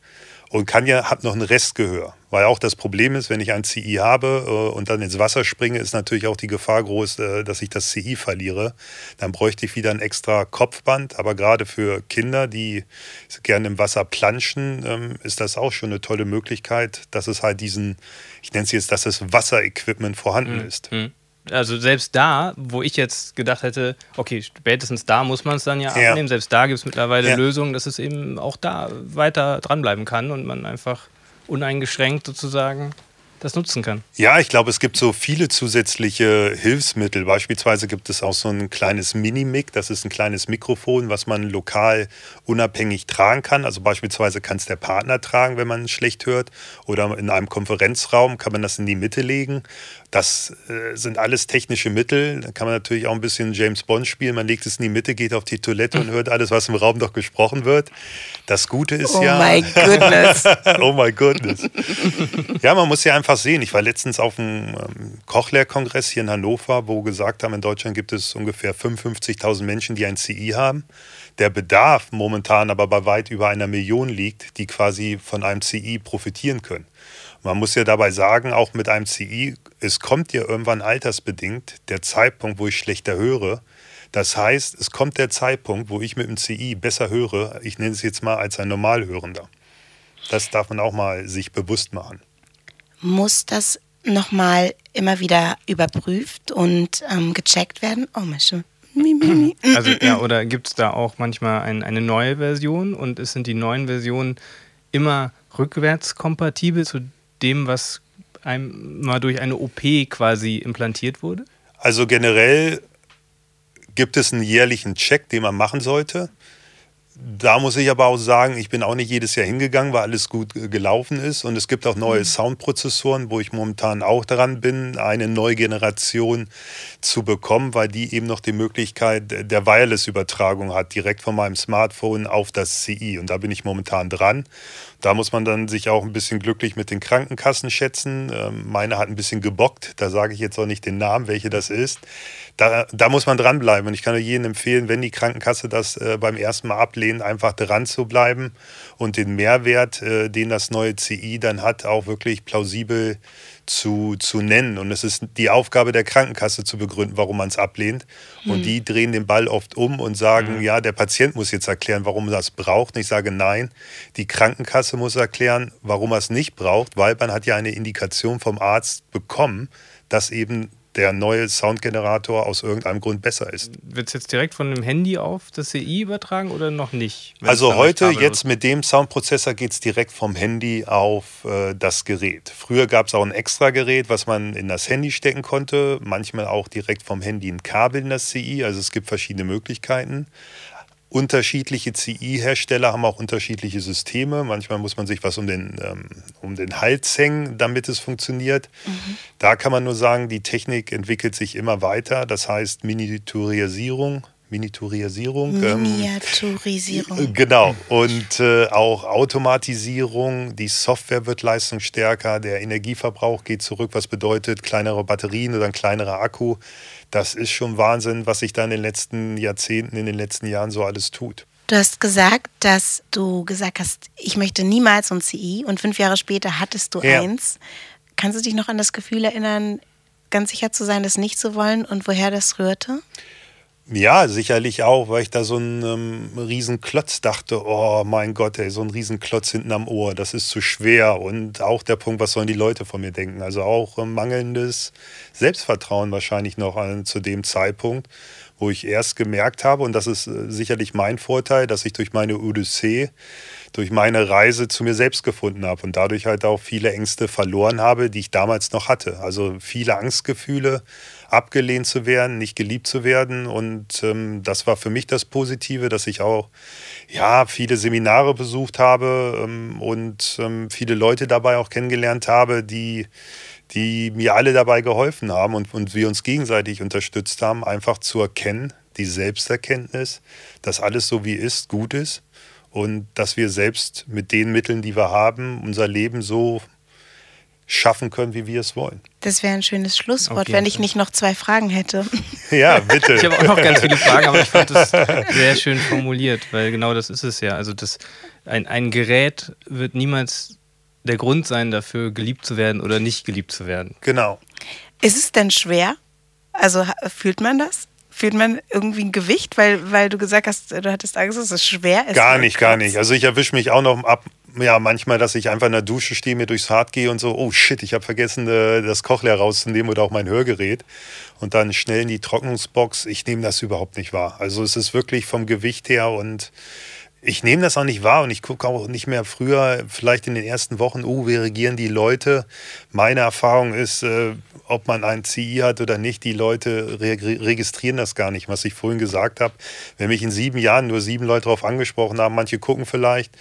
und kann ja, habe noch ein Restgehör. Weil auch das Problem ist, wenn ich ein CI habe äh, und dann ins Wasser springe, ist natürlich auch die Gefahr groß, äh, dass ich das CI verliere. Dann bräuchte ich wieder ein extra Kopfband. Aber gerade für Kinder, die gerne im Wasser planschen, ähm, ist das auch schon eine tolle Möglichkeit, dass es halt diesen, ich nenne es jetzt, dass das Wasserequipment vorhanden mhm. ist. Also selbst da, wo ich jetzt gedacht hätte, okay, spätestens da muss man es dann ja, ja, abnehmen, selbst da gibt es mittlerweile ja. Lösungen, dass es eben auch da weiter dranbleiben kann und man einfach uneingeschränkt sozusagen das nutzen kann. Ja, ich glaube, es gibt so viele zusätzliche Hilfsmittel. Beispielsweise gibt es auch so ein kleines Mini-Mic, das ist ein kleines Mikrofon, was man lokal unabhängig tragen kann. Also beispielsweise kann es der Partner tragen, wenn man schlecht hört. Oder in einem Konferenzraum kann man das in die Mitte legen. Das äh, sind alles technische Mittel. Da kann man natürlich auch ein bisschen James Bond spielen. Man legt es in die Mitte, geht auf die Toilette und hört alles, was im Raum doch gesprochen wird. Das Gute ist oh ja. Oh my goodness. [LAUGHS] oh my goodness. ja, man muss ja einfach sehen. Ich war letztens auf einem ähm, Kochlehrkongress hier in Hannover, wo gesagt haben, in Deutschland gibt es ungefähr 55.000 Menschen, die ein CI haben. Der Bedarf momentan aber bei weit über einer Million liegt, die quasi von einem CI profitieren können. Man muss ja dabei sagen, auch mit einem CI, es kommt ja irgendwann altersbedingt der Zeitpunkt, wo ich schlechter höre. Das heißt, es kommt der Zeitpunkt, wo ich mit dem CI besser höre, ich nenne es jetzt mal als ein Normalhörender. Das darf man auch mal sich bewusst machen. Muss das nochmal immer wieder überprüft und ähm, gecheckt werden? Oh, mein Schön. [CLEARS THROAT] Also ja, oder gibt es da auch manchmal ein, eine neue Version und es sind die neuen Versionen immer rückwärtskompatibel zu dem, was einem mal durch eine OP quasi implantiert wurde? Also generell gibt es einen jährlichen Check, den man machen sollte. Da muss ich aber auch sagen, ich bin auch nicht jedes Jahr hingegangen, weil alles gut gelaufen ist. Und es gibt auch neue mhm. Soundprozessoren, wo ich momentan auch dran bin, eine neue Generation zu bekommen, weil die eben noch die Möglichkeit der Wireless-Übertragung hat, direkt von meinem Smartphone auf das CI. Und da bin ich momentan dran. Da muss man dann sich auch ein bisschen glücklich mit den Krankenkassen schätzen. Ähm, meine hat ein bisschen gebockt, da sage ich jetzt auch nicht den Namen, welche das ist. Da, da muss man dranbleiben. Und ich kann nur jedem empfehlen, wenn die Krankenkasse das äh, beim ersten Mal ablehnt, einfach dran zu bleiben und den Mehrwert, äh, den das neue CI dann hat, auch wirklich plausibel zu, zu nennen. Und es ist die Aufgabe der Krankenkasse zu begründen, warum man es ablehnt. Und mhm. die drehen den Ball oft um und sagen, mhm. ja, der Patient muss jetzt erklären, warum er das braucht. Und ich sage, nein, die Krankenkasse muss erklären, warum er es nicht braucht, weil man hat ja eine Indikation vom Arzt bekommen, dass eben der neue Soundgenerator aus irgendeinem Grund besser ist. Wird es jetzt direkt von dem Handy auf das CI übertragen oder noch nicht? Also heute, jetzt mit dem Soundprozessor geht es direkt vom Handy auf äh, das Gerät. Früher gab es auch ein extra Gerät, was man in das Handy stecken konnte, manchmal auch direkt vom Handy ein Kabel in das CI. Also es gibt verschiedene Möglichkeiten unterschiedliche CI-Hersteller haben auch unterschiedliche Systeme. Manchmal muss man sich was um den, ähm, um den Hals hängen, damit es funktioniert. Mhm. Da kann man nur sagen, die Technik entwickelt sich immer weiter. Das heißt Miniaturisierung. Miniaturisierung. Ähm, Miniaturisierung. Ähm, genau. Und äh, auch Automatisierung. Die Software wird leistungsstärker. Der Energieverbrauch geht zurück, was bedeutet kleinere Batterien oder ein kleinerer Akku das ist schon Wahnsinn, was sich da in den letzten Jahrzehnten, in den letzten Jahren so alles tut. Du hast gesagt, dass du gesagt hast, ich möchte niemals ein CI und fünf Jahre später hattest du ja. eins. Kannst du dich noch an das Gefühl erinnern, ganz sicher zu sein, das nicht zu wollen und woher das rührte? Ja, sicherlich auch, weil ich da so einen ähm, riesen dachte, oh mein Gott, ey, so ein riesen Klotz hinten am Ohr, das ist zu schwer. Und auch der Punkt, was sollen die Leute von mir denken? Also auch ähm, mangelndes Selbstvertrauen wahrscheinlich noch an, zu dem Zeitpunkt, wo ich erst gemerkt habe, und das ist äh, sicherlich mein Vorteil, dass ich durch meine Odyssee, durch meine Reise zu mir selbst gefunden habe und dadurch halt auch viele Ängste verloren habe, die ich damals noch hatte. Also viele Angstgefühle, abgelehnt zu werden, nicht geliebt zu werden. Und ähm, das war für mich das Positive, dass ich auch ja, viele Seminare besucht habe ähm, und ähm, viele Leute dabei auch kennengelernt habe, die, die mir alle dabei geholfen haben und, und wir uns gegenseitig unterstützt haben, einfach zu erkennen, die Selbsterkenntnis, dass alles so wie ist, gut ist und dass wir selbst mit den Mitteln, die wir haben, unser Leben so schaffen können, wie wir es wollen. Das wäre ein schönes Schlusswort, wenn ich nicht noch zwei Fragen hätte. [LAUGHS] Ja, bitte. ich habe auch noch ganz viele Fragen, aber ich fand das sehr schön formuliert, weil genau das ist es ja. Also das, ein, ein Gerät wird niemals der Grund sein, dafür geliebt zu werden oder nicht geliebt zu werden. Genau. Ist es denn schwer? Also fühlt man das? Fühlt man irgendwie ein Gewicht, weil, weil du gesagt hast, du hattest Angst, dass es schwer ist? Gar nicht, gar nicht. Also ich erwische mich auch noch ab, ja, manchmal, dass ich einfach in der Dusche stehe, mir durchs Hart gehe und so, oh shit, ich habe vergessen, äh, das Kochleer rauszunehmen oder auch mein Hörgerät. Und dann schnell in die Trocknungsbox. Ich nehme das überhaupt nicht wahr. Also es ist wirklich vom Gewicht her und ich nehme das auch nicht wahr und ich gucke auch nicht mehr früher, vielleicht in den ersten Wochen, oh, wie regieren die Leute. Meine Erfahrung ist, äh, ob man ein CI hat oder nicht, die Leute re registrieren das gar nicht, was ich vorhin gesagt habe. Wenn mich in sieben Jahren nur sieben Leute darauf angesprochen haben, manche gucken vielleicht,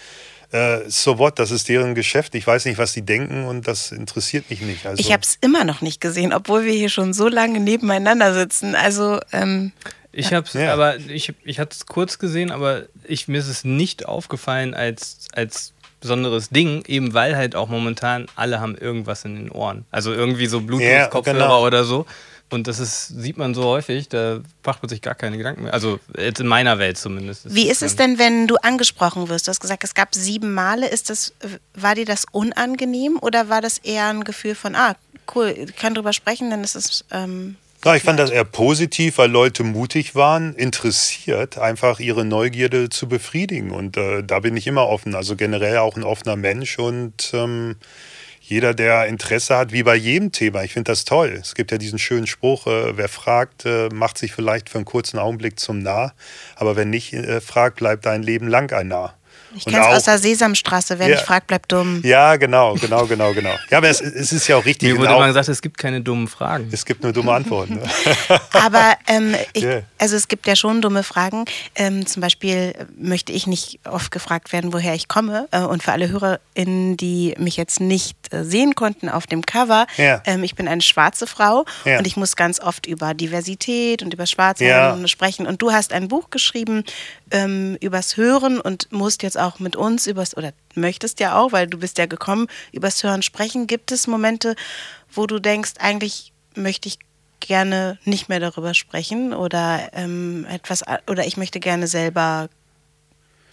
äh, so what, das ist deren Geschäft. Ich weiß nicht, was sie denken und das interessiert mich nicht. Also ich habe es immer noch nicht gesehen, obwohl wir hier schon so lange nebeneinander sitzen. Also ähm ich habe es, ja. aber ich, ich hatte es kurz gesehen, aber ich, mir ist es nicht aufgefallen als, als besonderes Ding, eben weil halt auch momentan alle haben irgendwas in den Ohren. Also irgendwie so Bluetooth-Kopfhörer ja, genau. oder so. Und das ist, sieht man so häufig, da macht man sich gar keine Gedanken mehr. Also jetzt in meiner Welt zumindest. Wie ist es denn, wenn du angesprochen wirst? Du hast gesagt, es gab sieben Male. Ist das, war dir das unangenehm oder war das eher ein Gefühl von, ah, cool, ich kann drüber sprechen, denn es ist ähm, ja, ich fand das eher positiv, weil Leute mutig waren, interessiert, einfach ihre Neugierde zu befriedigen. Und äh, da bin ich immer offen. Also generell auch ein offener Mensch und ähm, jeder, der Interesse hat, wie bei jedem Thema. Ich finde das toll. Es gibt ja diesen schönen Spruch, äh, wer fragt, äh, macht sich vielleicht für einen kurzen Augenblick zum Narr. Aber wer nicht äh, fragt, bleibt ein Leben lang ein Narr. Ich kenne es aus der Sesamstraße. Wer ja, nicht fragt, bleibt dumm. Ja, genau, genau, genau, genau. Ja, aber es, es ist ja auch richtig. Mir wurde mal gesagt, es gibt keine dummen Fragen. Es gibt nur dumme Antworten. Ne? [LAUGHS] aber ähm, ich, yeah. also es gibt ja schon dumme Fragen. Ähm, zum Beispiel möchte ich nicht oft gefragt werden, woher ich komme. Äh, und für alle HörerInnen, die mich jetzt nicht äh, sehen konnten auf dem Cover, yeah. ähm, ich bin eine schwarze Frau yeah. und ich muss ganz oft über Diversität und über Schwarze sprechen. Und du hast ein Buch geschrieben ähm, übers Hören und musst jetzt auch mit uns übers, oder möchtest ja auch, weil du bist ja gekommen, übers Hören sprechen. Gibt es Momente, wo du denkst, eigentlich möchte ich gerne nicht mehr darüber sprechen oder ähm, etwas oder ich möchte gerne selber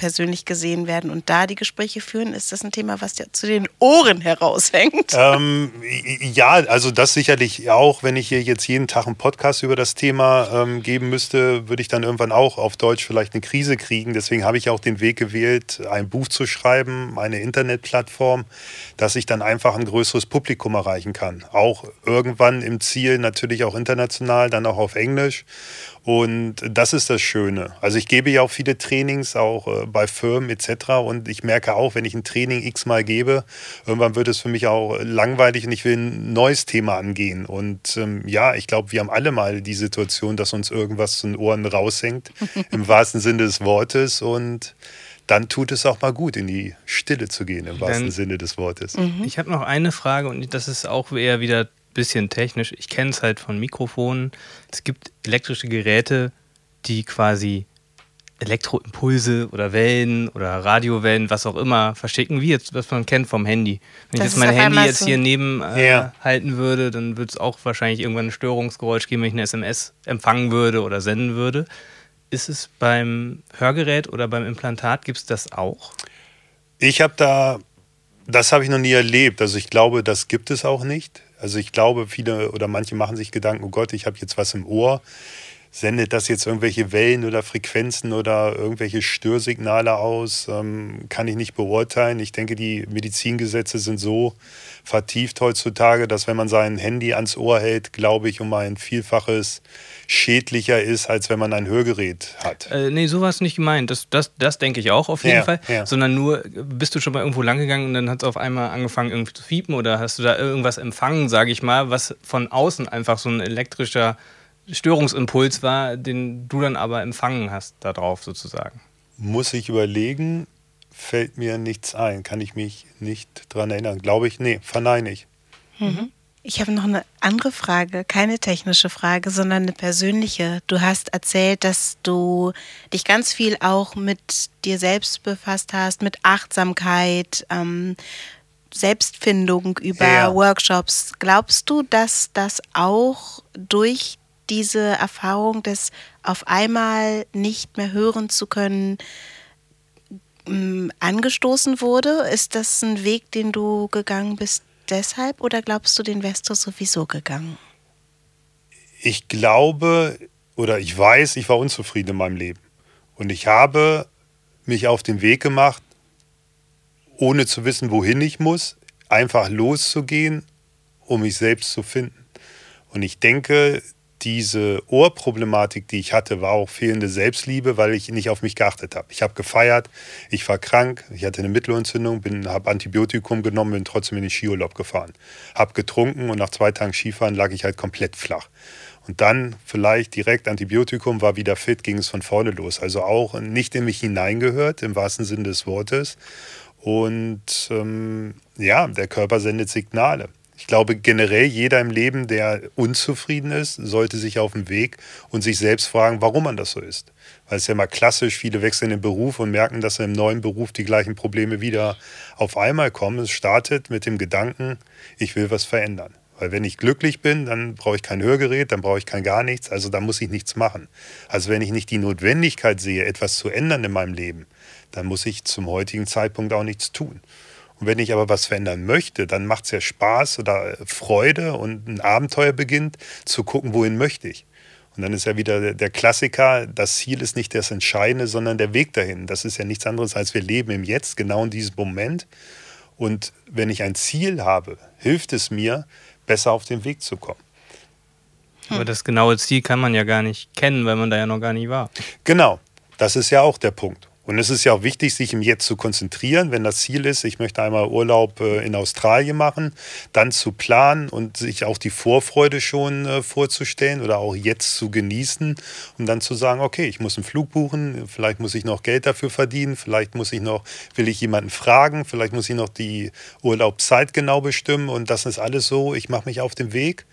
persönlich gesehen werden und da die Gespräche führen? Ist das ein Thema, was dir zu den Ohren heraushängt? Ähm, ja, also das sicherlich auch. Wenn ich hier jetzt jeden Tag einen Podcast über das Thema ähm, geben müsste, würde ich dann irgendwann auch auf Deutsch vielleicht eine Krise kriegen. Deswegen habe ich auch den Weg gewählt, ein Buch zu schreiben, eine Internetplattform, dass ich dann einfach ein größeres Publikum erreichen kann. Auch irgendwann im Ziel natürlich auch international, dann auch auf Englisch. Und das ist das Schöne. Also ich gebe ja auch viele Trainings, auch äh, bei Firmen etc. Und ich merke auch, wenn ich ein Training x-mal gebe, irgendwann wird es für mich auch langweilig und ich will ein neues Thema angehen. Und ähm, ja, ich glaube, wir haben alle mal die Situation, dass uns irgendwas zu den Ohren raushängt, [LAUGHS] im wahrsten Sinne des Wortes. Und dann tut es auch mal gut, in die Stille zu gehen, im wahrsten dann, Sinne des Wortes. Mhm. Ich habe noch eine Frage und das ist auch eher wieder bisschen technisch. Ich kenne es halt von Mikrofonen. Es gibt elektrische Geräte, die quasi Elektroimpulse oder Wellen oder Radiowellen, was auch immer, verschicken, wie jetzt, was man kennt vom Handy. Wenn das ich jetzt mein Handy jetzt hier neben äh, ja. halten würde, dann würde es auch wahrscheinlich irgendwann ein Störungsgeräusch geben, wenn ich eine SMS empfangen würde oder senden würde. Ist es beim Hörgerät oder beim Implantat, gibt es das auch? Ich habe da, das habe ich noch nie erlebt. Also ich glaube, das gibt es auch nicht. Also ich glaube, viele oder manche machen sich Gedanken, oh Gott, ich habe jetzt was im Ohr. Sendet das jetzt irgendwelche Wellen oder Frequenzen oder irgendwelche Störsignale aus? Ähm, kann ich nicht beurteilen. Ich denke, die Medizingesetze sind so vertieft heutzutage, dass wenn man sein Handy ans Ohr hält, glaube ich, um ein Vielfaches schädlicher ist, als wenn man ein Hörgerät hat. Äh, nee, so war es nicht gemeint. Das, das, das denke ich auch auf jeden ja, Fall. Ja. Sondern nur, bist du schon mal irgendwo lang gegangen und dann hat es auf einmal angefangen irgendwie zu fiepen oder hast du da irgendwas empfangen, sage ich mal, was von außen einfach so ein elektrischer Störungsimpuls war, den du dann aber empfangen hast darauf sozusagen. Muss ich überlegen, fällt mir nichts ein, kann ich mich nicht dran erinnern. Glaube ich, nee, verneine ich. Mhm. Ich habe noch eine andere Frage, keine technische Frage, sondern eine persönliche. Du hast erzählt, dass du dich ganz viel auch mit dir selbst befasst hast, mit Achtsamkeit, ähm, Selbstfindung über ja. Workshops. Glaubst du, dass das auch durch diese Erfahrung des auf einmal nicht mehr hören zu können, ähm, angestoßen wurde? Ist das ein Weg, den du gegangen bist, deshalb oder glaubst du, den wärst du sowieso gegangen? Ich glaube oder ich weiß, ich war unzufrieden in meinem Leben. Und ich habe mich auf den Weg gemacht, ohne zu wissen, wohin ich muss, einfach loszugehen, um mich selbst zu finden. Und ich denke, diese Ohrproblematik, die ich hatte, war auch fehlende Selbstliebe, weil ich nicht auf mich geachtet habe. Ich habe gefeiert, ich war krank, ich hatte eine Mittelohrentzündung, habe Antibiotikum genommen, bin trotzdem in den Skiurlaub gefahren. Habe getrunken und nach zwei Tagen Skifahren lag ich halt komplett flach. Und dann vielleicht direkt Antibiotikum, war wieder fit, ging es von vorne los. Also auch nicht in mich hineingehört, im wahrsten Sinne des Wortes. Und ähm, ja, der Körper sendet Signale. Ich glaube, generell jeder im Leben, der unzufrieden ist, sollte sich auf den Weg und sich selbst fragen, warum man das so ist. Weil es ja mal klassisch, viele wechseln den Beruf und merken, dass im neuen Beruf die gleichen Probleme wieder auf einmal kommen. Es startet mit dem Gedanken, ich will was verändern. Weil wenn ich glücklich bin, dann brauche ich kein Hörgerät, dann brauche ich kein gar nichts, also da muss ich nichts machen. Also wenn ich nicht die Notwendigkeit sehe, etwas zu ändern in meinem Leben, dann muss ich zum heutigen Zeitpunkt auch nichts tun. Und wenn ich aber was verändern möchte, dann macht es ja Spaß oder Freude und ein Abenteuer beginnt, zu gucken, wohin möchte ich. Und dann ist ja wieder der Klassiker, das Ziel ist nicht das Entscheidende, sondern der Weg dahin. Das ist ja nichts anderes, als wir leben im Jetzt, genau in diesem Moment. Und wenn ich ein Ziel habe, hilft es mir, besser auf den Weg zu kommen. Aber das genaue Ziel kann man ja gar nicht kennen, weil man da ja noch gar nicht war. Genau, das ist ja auch der Punkt. Und es ist ja auch wichtig, sich im Jetzt zu konzentrieren, wenn das Ziel ist, ich möchte einmal Urlaub äh, in Australien machen, dann zu planen und sich auch die Vorfreude schon äh, vorzustellen oder auch jetzt zu genießen, um dann zu sagen, okay, ich muss einen Flug buchen, vielleicht muss ich noch Geld dafür verdienen, vielleicht muss ich noch, will ich jemanden fragen, vielleicht muss ich noch die Urlaubszeit genau bestimmen. Und das ist alles so, ich mache mich auf den Weg.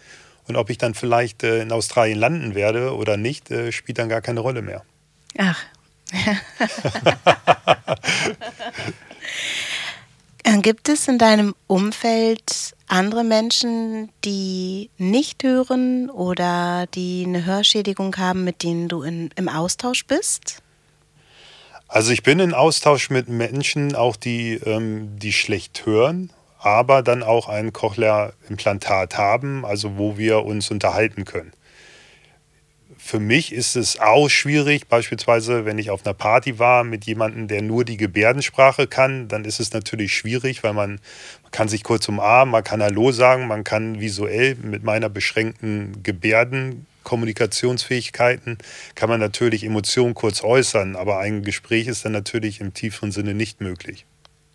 Und ob ich dann vielleicht äh, in Australien landen werde oder nicht, spielt dann gar keine Rolle mehr. Ach, [LAUGHS] Gibt es in deinem Umfeld andere Menschen, die nicht hören oder die eine Hörschädigung haben, mit denen du in, im Austausch bist? Also ich bin in Austausch mit Menschen, auch die, ähm, die schlecht hören, aber dann auch ein Cochlea-Implantat haben, also wo wir uns unterhalten können für mich ist es auch schwierig, beispielsweise, wenn ich auf einer Party war mit jemandem, der nur die Gebärdensprache kann, dann ist es natürlich schwierig, weil man, man kann sich kurz umarmen, man kann Hallo sagen, man kann visuell mit meiner beschränkten Gebärden Kommunikationsfähigkeiten kann man natürlich Emotionen kurz äußern, aber ein Gespräch ist dann natürlich im tieferen Sinne nicht möglich.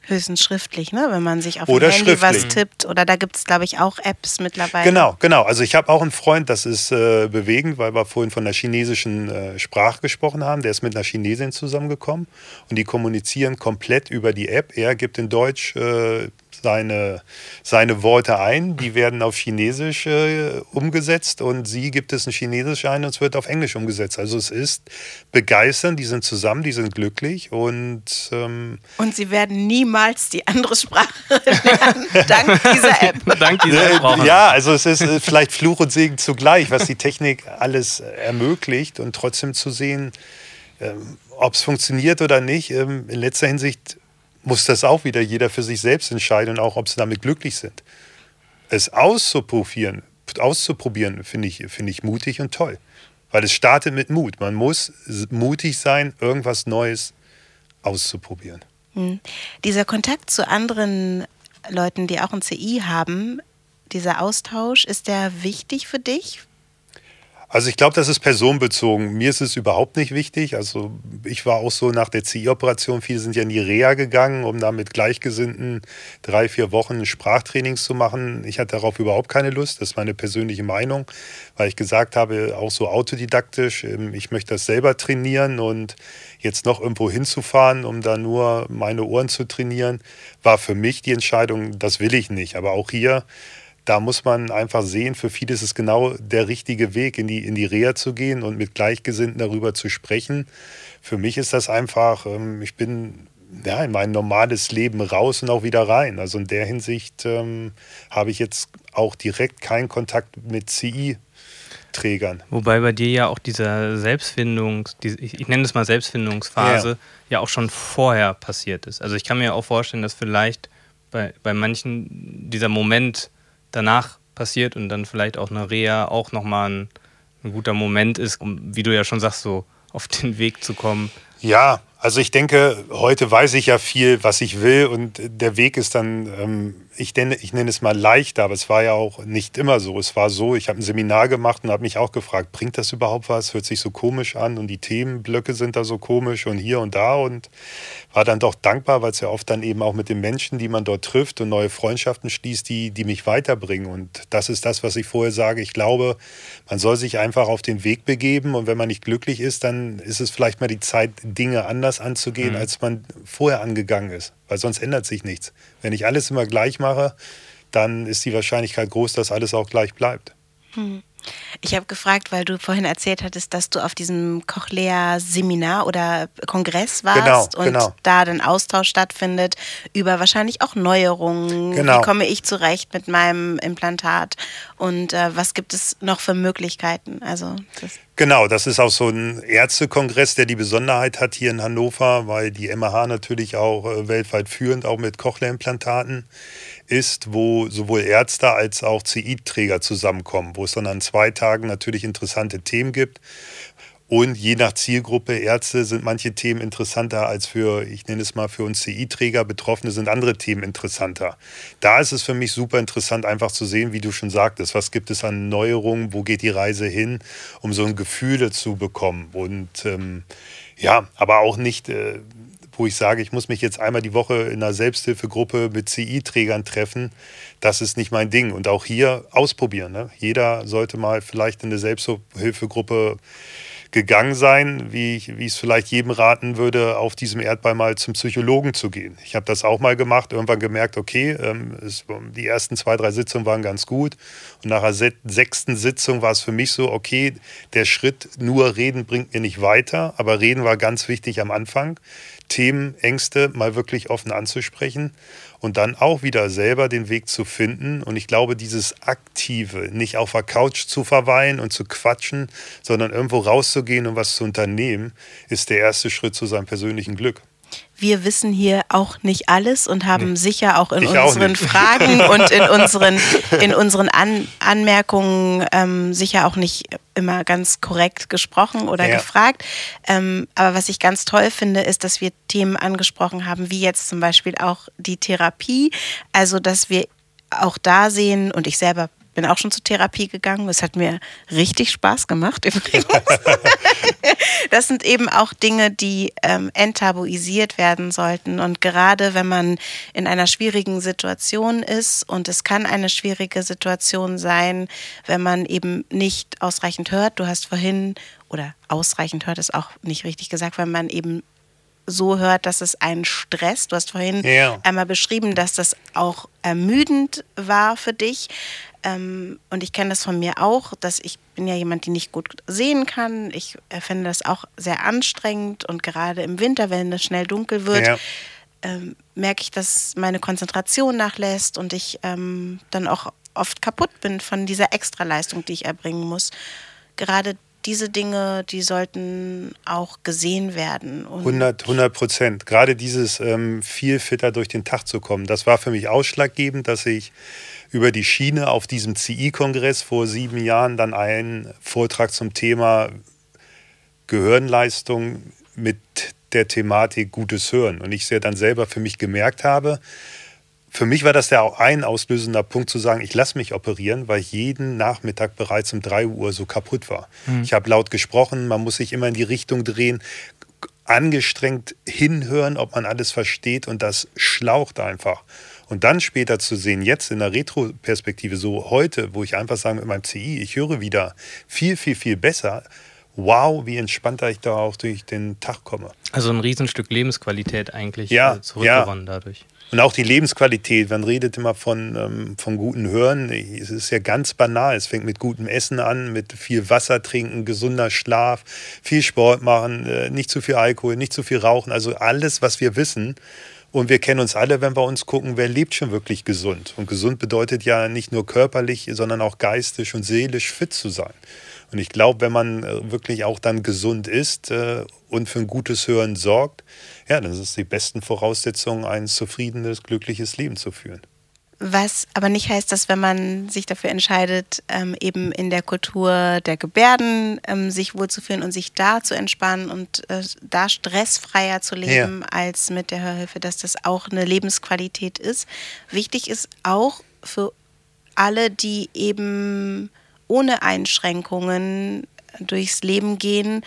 Höchstens schriftlich, ne? wenn man sich auf oder dem Handy was tippt. Oder da gibt es, glaube ich, auch Apps mittlerweile. Genau, genau. Also ich habe auch einen Freund, das ist äh, bewegend, weil wir vorhin von der chinesischen äh, Sprache gesprochen haben. Der ist mit einer Chinesin zusammengekommen und die kommunizieren komplett über die App. Er gibt in Deutsch äh, seine, seine Worte ein, die werden auf Chinesisch äh, umgesetzt und sie gibt es in Chinesisch ein und es wird auf Englisch umgesetzt. Also es ist begeisternd, die sind zusammen, die sind glücklich und ähm Und sie werden niemals die andere Sprache [LAUGHS] lernen, dank dieser App. [LAUGHS] dank dieser App. Ja, also es ist äh, vielleicht Fluch und Segen zugleich, was die Technik alles ermöglicht und trotzdem zu sehen, ähm, ob es funktioniert oder nicht. Ähm, in letzter Hinsicht muss das auch wieder jeder für sich selbst entscheiden auch, ob sie damit glücklich sind. Es auszuprobieren, auszuprobieren finde ich, find ich mutig und toll. Weil es startet mit Mut. Man muss mutig sein, irgendwas Neues auszuprobieren. Hm. Dieser Kontakt zu anderen Leuten, die auch ein CI haben, dieser Austausch, ist der wichtig für dich? Also ich glaube, das ist personenbezogen. Mir ist es überhaupt nicht wichtig. Also ich war auch so nach der CI-Operation, viele sind ja in die Reha gegangen, um da mit Gleichgesinnten drei, vier Wochen Sprachtrainings zu machen. Ich hatte darauf überhaupt keine Lust. Das ist meine persönliche Meinung, weil ich gesagt habe, auch so autodidaktisch, ähm, ich möchte das selber trainieren und jetzt noch irgendwo hinzufahren, um da nur meine Ohren zu trainieren, war für mich die Entscheidung, das will ich nicht. Aber auch hier da muss man einfach sehen, für viele ist es genau der richtige Weg, in die, in die Reha zu gehen und mit Gleichgesinnten darüber zu sprechen. Für mich ist das einfach, ähm, ich bin ja, in mein normales Leben raus und auch wieder rein. Also in der Hinsicht ähm, habe ich jetzt auch direkt keinen Kontakt mit CI. Trägern. Wobei bei dir ja auch dieser Selbstfindungs, die, ich nenne es mal Selbstfindungsphase, ja. ja. auch schon vorher passiert ist. Also ich kann mir auch vorstellen, dass vielleicht bei, bei manchen dieser Moment danach passiert und dann vielleicht auch eine Reha auch nochmal ein, ein guter Moment ist, um, wie du ja schon sagst, so auf den Weg zu kommen. Ja, also ich denke, heute weiß ich ja viel, was ich will und der Weg ist dann ähm, ich nenne, ich nenne es mal leichter, aber es war ja auch nicht immer so. Es war so, ich habe ein Seminar gemacht und habe mich auch gefragt, bringt das überhaupt was? Hört sich so komisch an und die Themenblöcke sind da so komisch und hier und da und war dann doch dankbar, weil es ja oft dann eben auch mit den Menschen, die man dort trifft und neue Freundschaften schließt, die, die mich weiterbringen. Und das ist das, was ich vorher sage. Ich glaube, man soll sich einfach auf den Weg begeben und wenn man nicht glücklich ist, dann ist es vielleicht mal die Zeit, Dinge anders anzugehen, mhm. als man vorher angegangen ist, weil sonst ändert sich nichts. Wenn ich alles immer gleich mache, dann ist die Wahrscheinlichkeit groß, dass alles auch gleich bleibt. Mhm. Ich habe gefragt, weil du vorhin erzählt hattest, dass du auf diesem Cochlea-Seminar oder Kongress warst genau, und genau. da ein Austausch stattfindet über wahrscheinlich auch Neuerungen. Genau. Wie komme ich zurecht mit meinem Implantat und äh, was gibt es noch für Möglichkeiten? Also das Genau, das ist auch so ein Ärztekongress, der die Besonderheit hat hier in Hannover, weil die MH natürlich auch äh, weltweit führend, auch mit Cochlea-Implantaten ist, wo sowohl Ärzte als auch CI-Träger zusammenkommen, wo es dann an zwei Tagen natürlich interessante Themen gibt. Und je nach Zielgruppe Ärzte sind manche Themen interessanter als für, ich nenne es mal, für uns CI-Träger. Betroffene sind andere Themen interessanter. Da ist es für mich super interessant, einfach zu sehen, wie du schon sagtest, was gibt es an Neuerungen, wo geht die Reise hin, um so ein Gefühl zu bekommen. Und ähm, ja, aber auch nicht, äh, wo ich sage, ich muss mich jetzt einmal die Woche in einer Selbsthilfegruppe mit CI-Trägern treffen, das ist nicht mein Ding. Und auch hier ausprobieren. Ne? Jeder sollte mal vielleicht in eine Selbsthilfegruppe gegangen sein, wie ich, wie ich es vielleicht jedem raten würde, auf diesem Erdball mal zum Psychologen zu gehen. Ich habe das auch mal gemacht, irgendwann gemerkt, okay, ähm, es, die ersten zwei, drei Sitzungen waren ganz gut. Und nach der sechsten Sitzung war es für mich so, okay, der Schritt nur reden bringt mir nicht weiter, aber reden war ganz wichtig am Anfang. Themen, Ängste mal wirklich offen anzusprechen und dann auch wieder selber den Weg zu finden. Und ich glaube, dieses Aktive, nicht auf der Couch zu verweilen und zu quatschen, sondern irgendwo rauszugehen und was zu unternehmen, ist der erste Schritt zu seinem persönlichen Glück wir wissen hier auch nicht alles und haben nee. sicher auch in ich unseren auch Fragen [LAUGHS] und in unseren, in unseren An Anmerkungen ähm, sicher auch nicht immer ganz korrekt gesprochen oder ja. gefragt. Ähm, aber was ich ganz toll finde, ist, dass wir Themen angesprochen haben, wie jetzt zum Beispiel auch die Therapie. Also, dass wir auch da sehen, und ich selber bin auch schon zur Therapie gegangen. Es hat mir richtig Spaß gemacht [LAUGHS] übrigens. das sind eben auch Dinge, die ähm, enttabuisiert werden sollten. Und gerade wenn man in einer schwierigen Situation ist, und es kann eine schwierige Situation sein, wenn man eben nicht ausreichend hört. Du hast vorhin, oder ausreichend hört ist auch nicht richtig gesagt, wenn man eben so hört, dass es einen Stress. Du hast vorhin ja. einmal beschrieben, dass das auch ermüdend war für dich. Ähm, und ich kenne das von mir auch, dass ich bin ja jemand, die nicht gut sehen kann. Ich äh, finde das auch sehr anstrengend und gerade im Winter, wenn es schnell dunkel wird, ja. ähm, merke ich, dass meine Konzentration nachlässt und ich ähm, dann auch oft kaputt bin von dieser Extraleistung, die ich erbringen muss. Gerade diese Dinge, die sollten auch gesehen werden. 100, 100 Prozent. Gerade dieses ähm, viel fitter durch den Tag zu kommen, das war für mich ausschlaggebend, dass ich über die Schiene auf diesem CI-Kongress vor sieben Jahren dann einen Vortrag zum Thema Gehirnleistung mit der Thematik gutes Hören. Und ich sehr dann selber für mich gemerkt habe, für mich war das ja auch ein auslösender Punkt zu sagen, ich lasse mich operieren, weil ich jeden Nachmittag bereits um 3 Uhr so kaputt war. Mhm. Ich habe laut gesprochen, man muss sich immer in die Richtung drehen, angestrengt hinhören, ob man alles versteht und das schlaucht einfach. Und dann später zu sehen, jetzt in der Retro-Perspektive, so heute, wo ich einfach sage mit meinem CI, ich höre wieder viel, viel, viel besser. Wow, wie entspannter ich da auch durch den Tag komme. Also ein Riesenstück Lebensqualität eigentlich ja, äh, zurückgewonnen ja. dadurch. Und auch die Lebensqualität, man redet immer von, ähm, von guten Hören. Es ist ja ganz banal. Es fängt mit gutem Essen an, mit viel Wasser trinken, gesunder Schlaf, viel Sport machen, äh, nicht zu viel Alkohol, nicht zu viel Rauchen. Also alles, was wir wissen, und wir kennen uns alle, wenn wir uns gucken, wer lebt schon wirklich gesund. Und gesund bedeutet ja nicht nur körperlich, sondern auch geistig und seelisch fit zu sein. Und ich glaube, wenn man äh, wirklich auch dann gesund ist äh, und für ein gutes Hören sorgt, ja, dann ist es die besten Voraussetzungen, ein zufriedenes, glückliches Leben zu führen. Was aber nicht heißt, dass wenn man sich dafür entscheidet, ähm, eben in der Kultur der Gebärden ähm, sich wohlzufühlen und sich da zu entspannen und äh, da stressfreier zu leben ja. als mit der Hörhilfe, dass das auch eine Lebensqualität ist. Wichtig ist auch für alle, die eben ohne Einschränkungen durchs Leben gehen,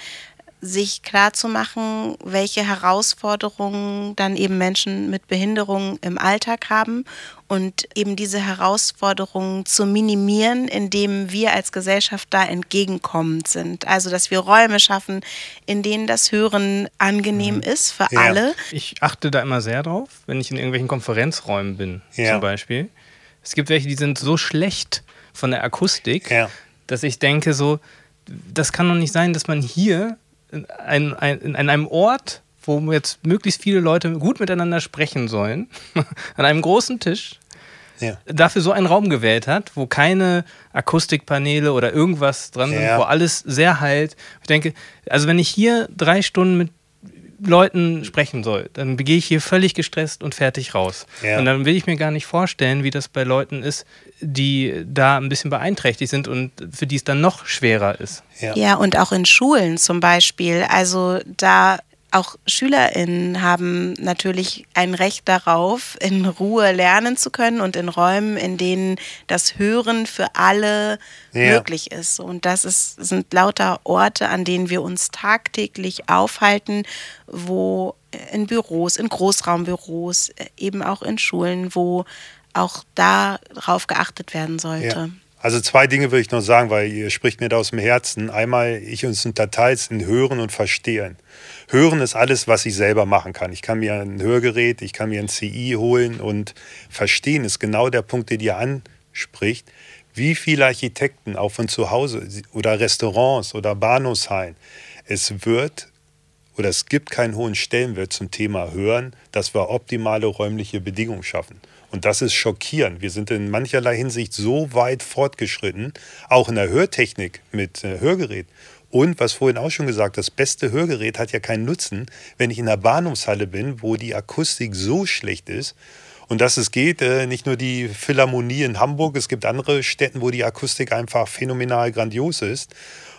sich klarzumachen, welche Herausforderungen dann eben Menschen mit Behinderungen im Alltag haben und eben diese Herausforderungen zu minimieren, indem wir als Gesellschaft da entgegenkommend sind. Also, dass wir Räume schaffen, in denen das Hören angenehm mhm. ist für ja. alle. Ich achte da immer sehr drauf, wenn ich in irgendwelchen Konferenzräumen bin, ja. zum Beispiel. Es gibt welche, die sind so schlecht von der Akustik, ja. dass ich denke so, das kann doch nicht sein, dass man hier in, ein, ein, in einem Ort, wo jetzt möglichst viele Leute gut miteinander sprechen sollen, [LAUGHS] an einem großen Tisch, ja. dafür so einen Raum gewählt hat, wo keine Akustikpaneele oder irgendwas dran ja. sind, wo alles sehr halt. Ich denke, also wenn ich hier drei Stunden mit Leuten sprechen soll, dann gehe ich hier völlig gestresst und fertig raus. Ja. Und dann will ich mir gar nicht vorstellen, wie das bei Leuten ist, die da ein bisschen beeinträchtigt sind und für die es dann noch schwerer ist. Ja. ja, und auch in Schulen zum Beispiel. Also da auch SchülerInnen haben natürlich ein Recht darauf, in Ruhe lernen zu können und in Räumen, in denen das Hören für alle ja. möglich ist. Und das ist, sind lauter Orte, an denen wir uns tagtäglich aufhalten, wo in Büros, in Großraumbüros, eben auch in Schulen, wo auch darauf geachtet werden sollte. Ja. Also zwei Dinge will ich noch sagen, weil ihr spricht mir da aus dem Herzen. Einmal, ich uns unterteils in Hören und Verstehen. Hören ist alles, was ich selber machen kann. Ich kann mir ein Hörgerät, ich kann mir ein CI holen und Verstehen ist genau der Punkt, den ihr anspricht. Wie viele Architekten auch von zu Hause oder Restaurants oder Bahnhofshallen, es wird oder es gibt keinen hohen Stellenwert zum Thema Hören, dass wir optimale räumliche Bedingungen schaffen. Und das ist schockierend. Wir sind in mancherlei Hinsicht so weit fortgeschritten, auch in der Hörtechnik mit äh, Hörgerät. Und was vorhin auch schon gesagt, das beste Hörgerät hat ja keinen Nutzen, wenn ich in der Bahnhofshalle bin, wo die Akustik so schlecht ist. Und dass es geht, äh, nicht nur die Philharmonie in Hamburg, es gibt andere Städte, wo die Akustik einfach phänomenal grandios ist.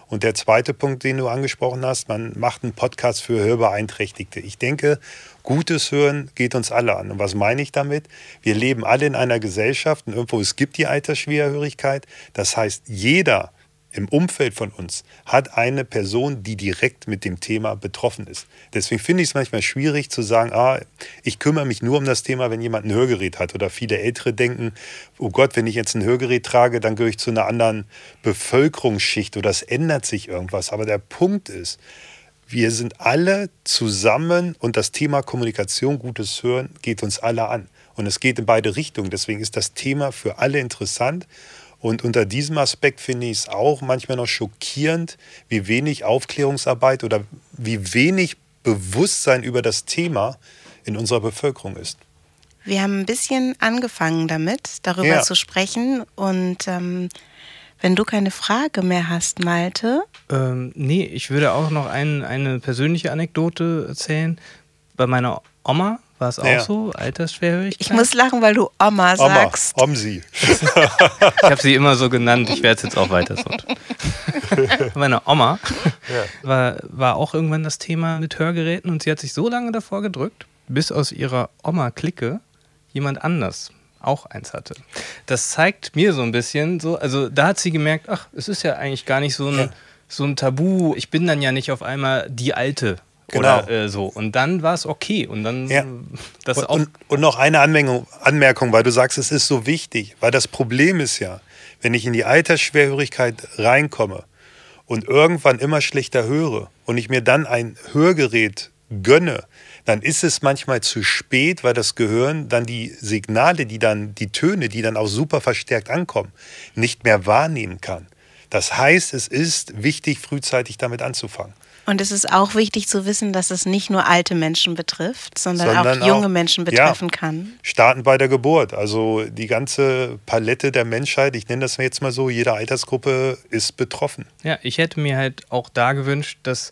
Und der zweite Punkt, den du angesprochen hast, man macht einen Podcast für Hörbeeinträchtigte. Ich denke, gutes Hören geht uns alle an. Und was meine ich damit? Wir leben alle in einer Gesellschaft und irgendwo es gibt die Altersschwerhörigkeit. Das heißt, jeder im Umfeld von uns hat eine Person, die direkt mit dem Thema betroffen ist. Deswegen finde ich es manchmal schwierig zu sagen, ah, ich kümmere mich nur um das Thema, wenn jemand ein Hörgerät hat. Oder viele Ältere denken, oh Gott, wenn ich jetzt ein Hörgerät trage, dann gehöre ich zu einer anderen Bevölkerungsschicht oder es ändert sich irgendwas. Aber der Punkt ist, wir sind alle zusammen und das Thema Kommunikation, gutes Hören geht uns alle an. Und es geht in beide Richtungen. Deswegen ist das Thema für alle interessant. Und unter diesem Aspekt finde ich es auch manchmal noch schockierend, wie wenig Aufklärungsarbeit oder wie wenig Bewusstsein über das Thema in unserer Bevölkerung ist. Wir haben ein bisschen angefangen damit, darüber ja. zu sprechen. Und ähm, wenn du keine Frage mehr hast, Malte. Ähm, nee, ich würde auch noch ein, eine persönliche Anekdote erzählen. Bei meiner Oma war es auch ja. so? Altersschwerhörigkeit? Ich muss lachen, weil du Oma, Oma sagst. Omsi. [LAUGHS] ich habe sie immer so genannt, ich werde es jetzt auch weiter so. [LAUGHS] Meine Oma ja. war, war auch irgendwann das Thema mit Hörgeräten und sie hat sich so lange davor gedrückt, bis aus ihrer Oma-Clique jemand anders auch eins hatte. Das zeigt mir so ein bisschen so, also da hat sie gemerkt, ach, es ist ja eigentlich gar nicht so ein, ja. so ein Tabu. Ich bin dann ja nicht auf einmal die Alte Genau. Oder äh, so. Und dann war es okay. Und dann ja. das und, auch. Und, und noch eine Anmerkung, Anmerkung, weil du sagst, es ist so wichtig. Weil das Problem ist ja, wenn ich in die Altersschwerhörigkeit reinkomme und irgendwann immer schlechter höre und ich mir dann ein Hörgerät gönne, dann ist es manchmal zu spät, weil das Gehirn dann die Signale, die dann, die Töne, die dann auch super verstärkt ankommen, nicht mehr wahrnehmen kann. Das heißt, es ist wichtig, frühzeitig damit anzufangen. Und es ist auch wichtig zu wissen, dass es nicht nur alte Menschen betrifft, sondern, sondern auch junge auch, Menschen betreffen ja, kann. Starten bei der Geburt. Also die ganze Palette der Menschheit, ich nenne das jetzt mal so, jede Altersgruppe ist betroffen. Ja, ich hätte mir halt auch da gewünscht, dass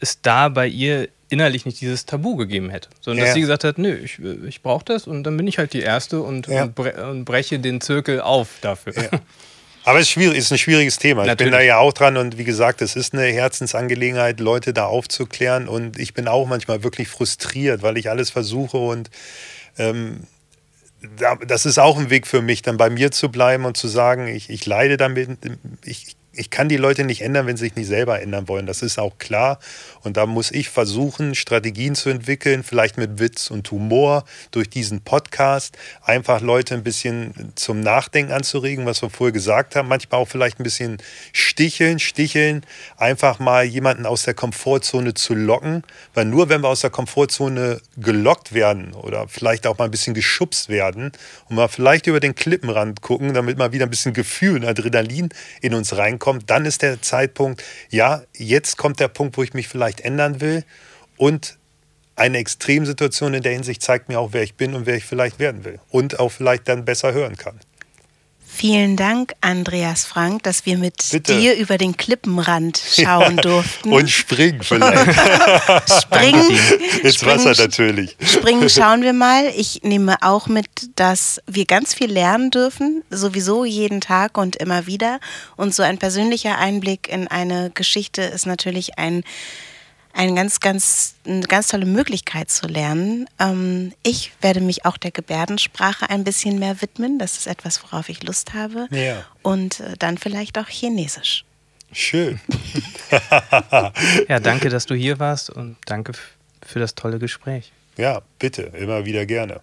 es da bei ihr innerlich nicht dieses Tabu gegeben hätte, sondern Ja. dass sie gesagt hat, nö, ich, ich brauche das und dann bin ich halt die Erste und, Ja. und, bre und breche den Zirkel auf dafür. [LAUGHS] Aber es ist, schwierig, ist ein schwieriges Thema. Ich bin Natürlich. da ja auch dran und wie gesagt, es ist eine Herzensangelegenheit, Leute da aufzuklären und ich bin auch manchmal wirklich frustriert, weil ich alles versuche und ähm, da- das ist auch ein Weg für mich, dann bei mir zu bleiben und zu sagen, ich, ich leide damit, ich, ich kann die Leute nicht ändern, wenn sie sich nicht selber ändern wollen. Das ist auch klar. Und da muss ich versuchen, Strategien zu entwickeln, vielleicht mit Witz und Humor durch diesen Podcast, einfach Leute ein bisschen zum Nachdenken anzuregen, was wir vorher gesagt haben. Manchmal auch vielleicht ein bisschen sticheln, sticheln, einfach mal jemanden aus der Komfortzone zu locken. Weil nur wenn wir aus der Komfortzone gelockt werden oder vielleicht auch mal ein bisschen geschubst werden und mal vielleicht über den Klippenrand gucken, damit mal wieder ein bisschen Gefühl und Adrenalin in uns reinkommt, dann ist der Zeitpunkt, ja, jetzt kommt der Punkt, wo ich mich vielleicht ändern will und eine Extremsituation in der Hinsicht zeigt mir auch, wer ich bin und wer ich vielleicht werden will und auch vielleicht dann besser hören kann. Vielen Dank, Andreas Frank, dass wir mit Bitte. dir über den Klippenrand schauen [LAUGHS] durften. Und springen vielleicht [LAUGHS] springen, ins springen, Wasser natürlich. springen [LAUGHS] schauen wir mal. Ich nehme auch mit, dass wir ganz viel lernen dürfen, sowieso jeden Tag und immer wieder. Und so ein persönlicher Einblick in eine Geschichte ist natürlich ein ein ganz, ganz, eine ganz tolle Möglichkeit zu lernen. Ähm, ich werde mich auch der Gebärdensprache ein bisschen mehr widmen. Das ist etwas, worauf ich Lust habe. Ja. Und äh, dann vielleicht auch Chinesisch. Schön. [LAUGHS] Ja, danke, [LAUGHS] dass du hier warst und danke für das tolle Gespräch. Ja, bitte, immer wieder gerne.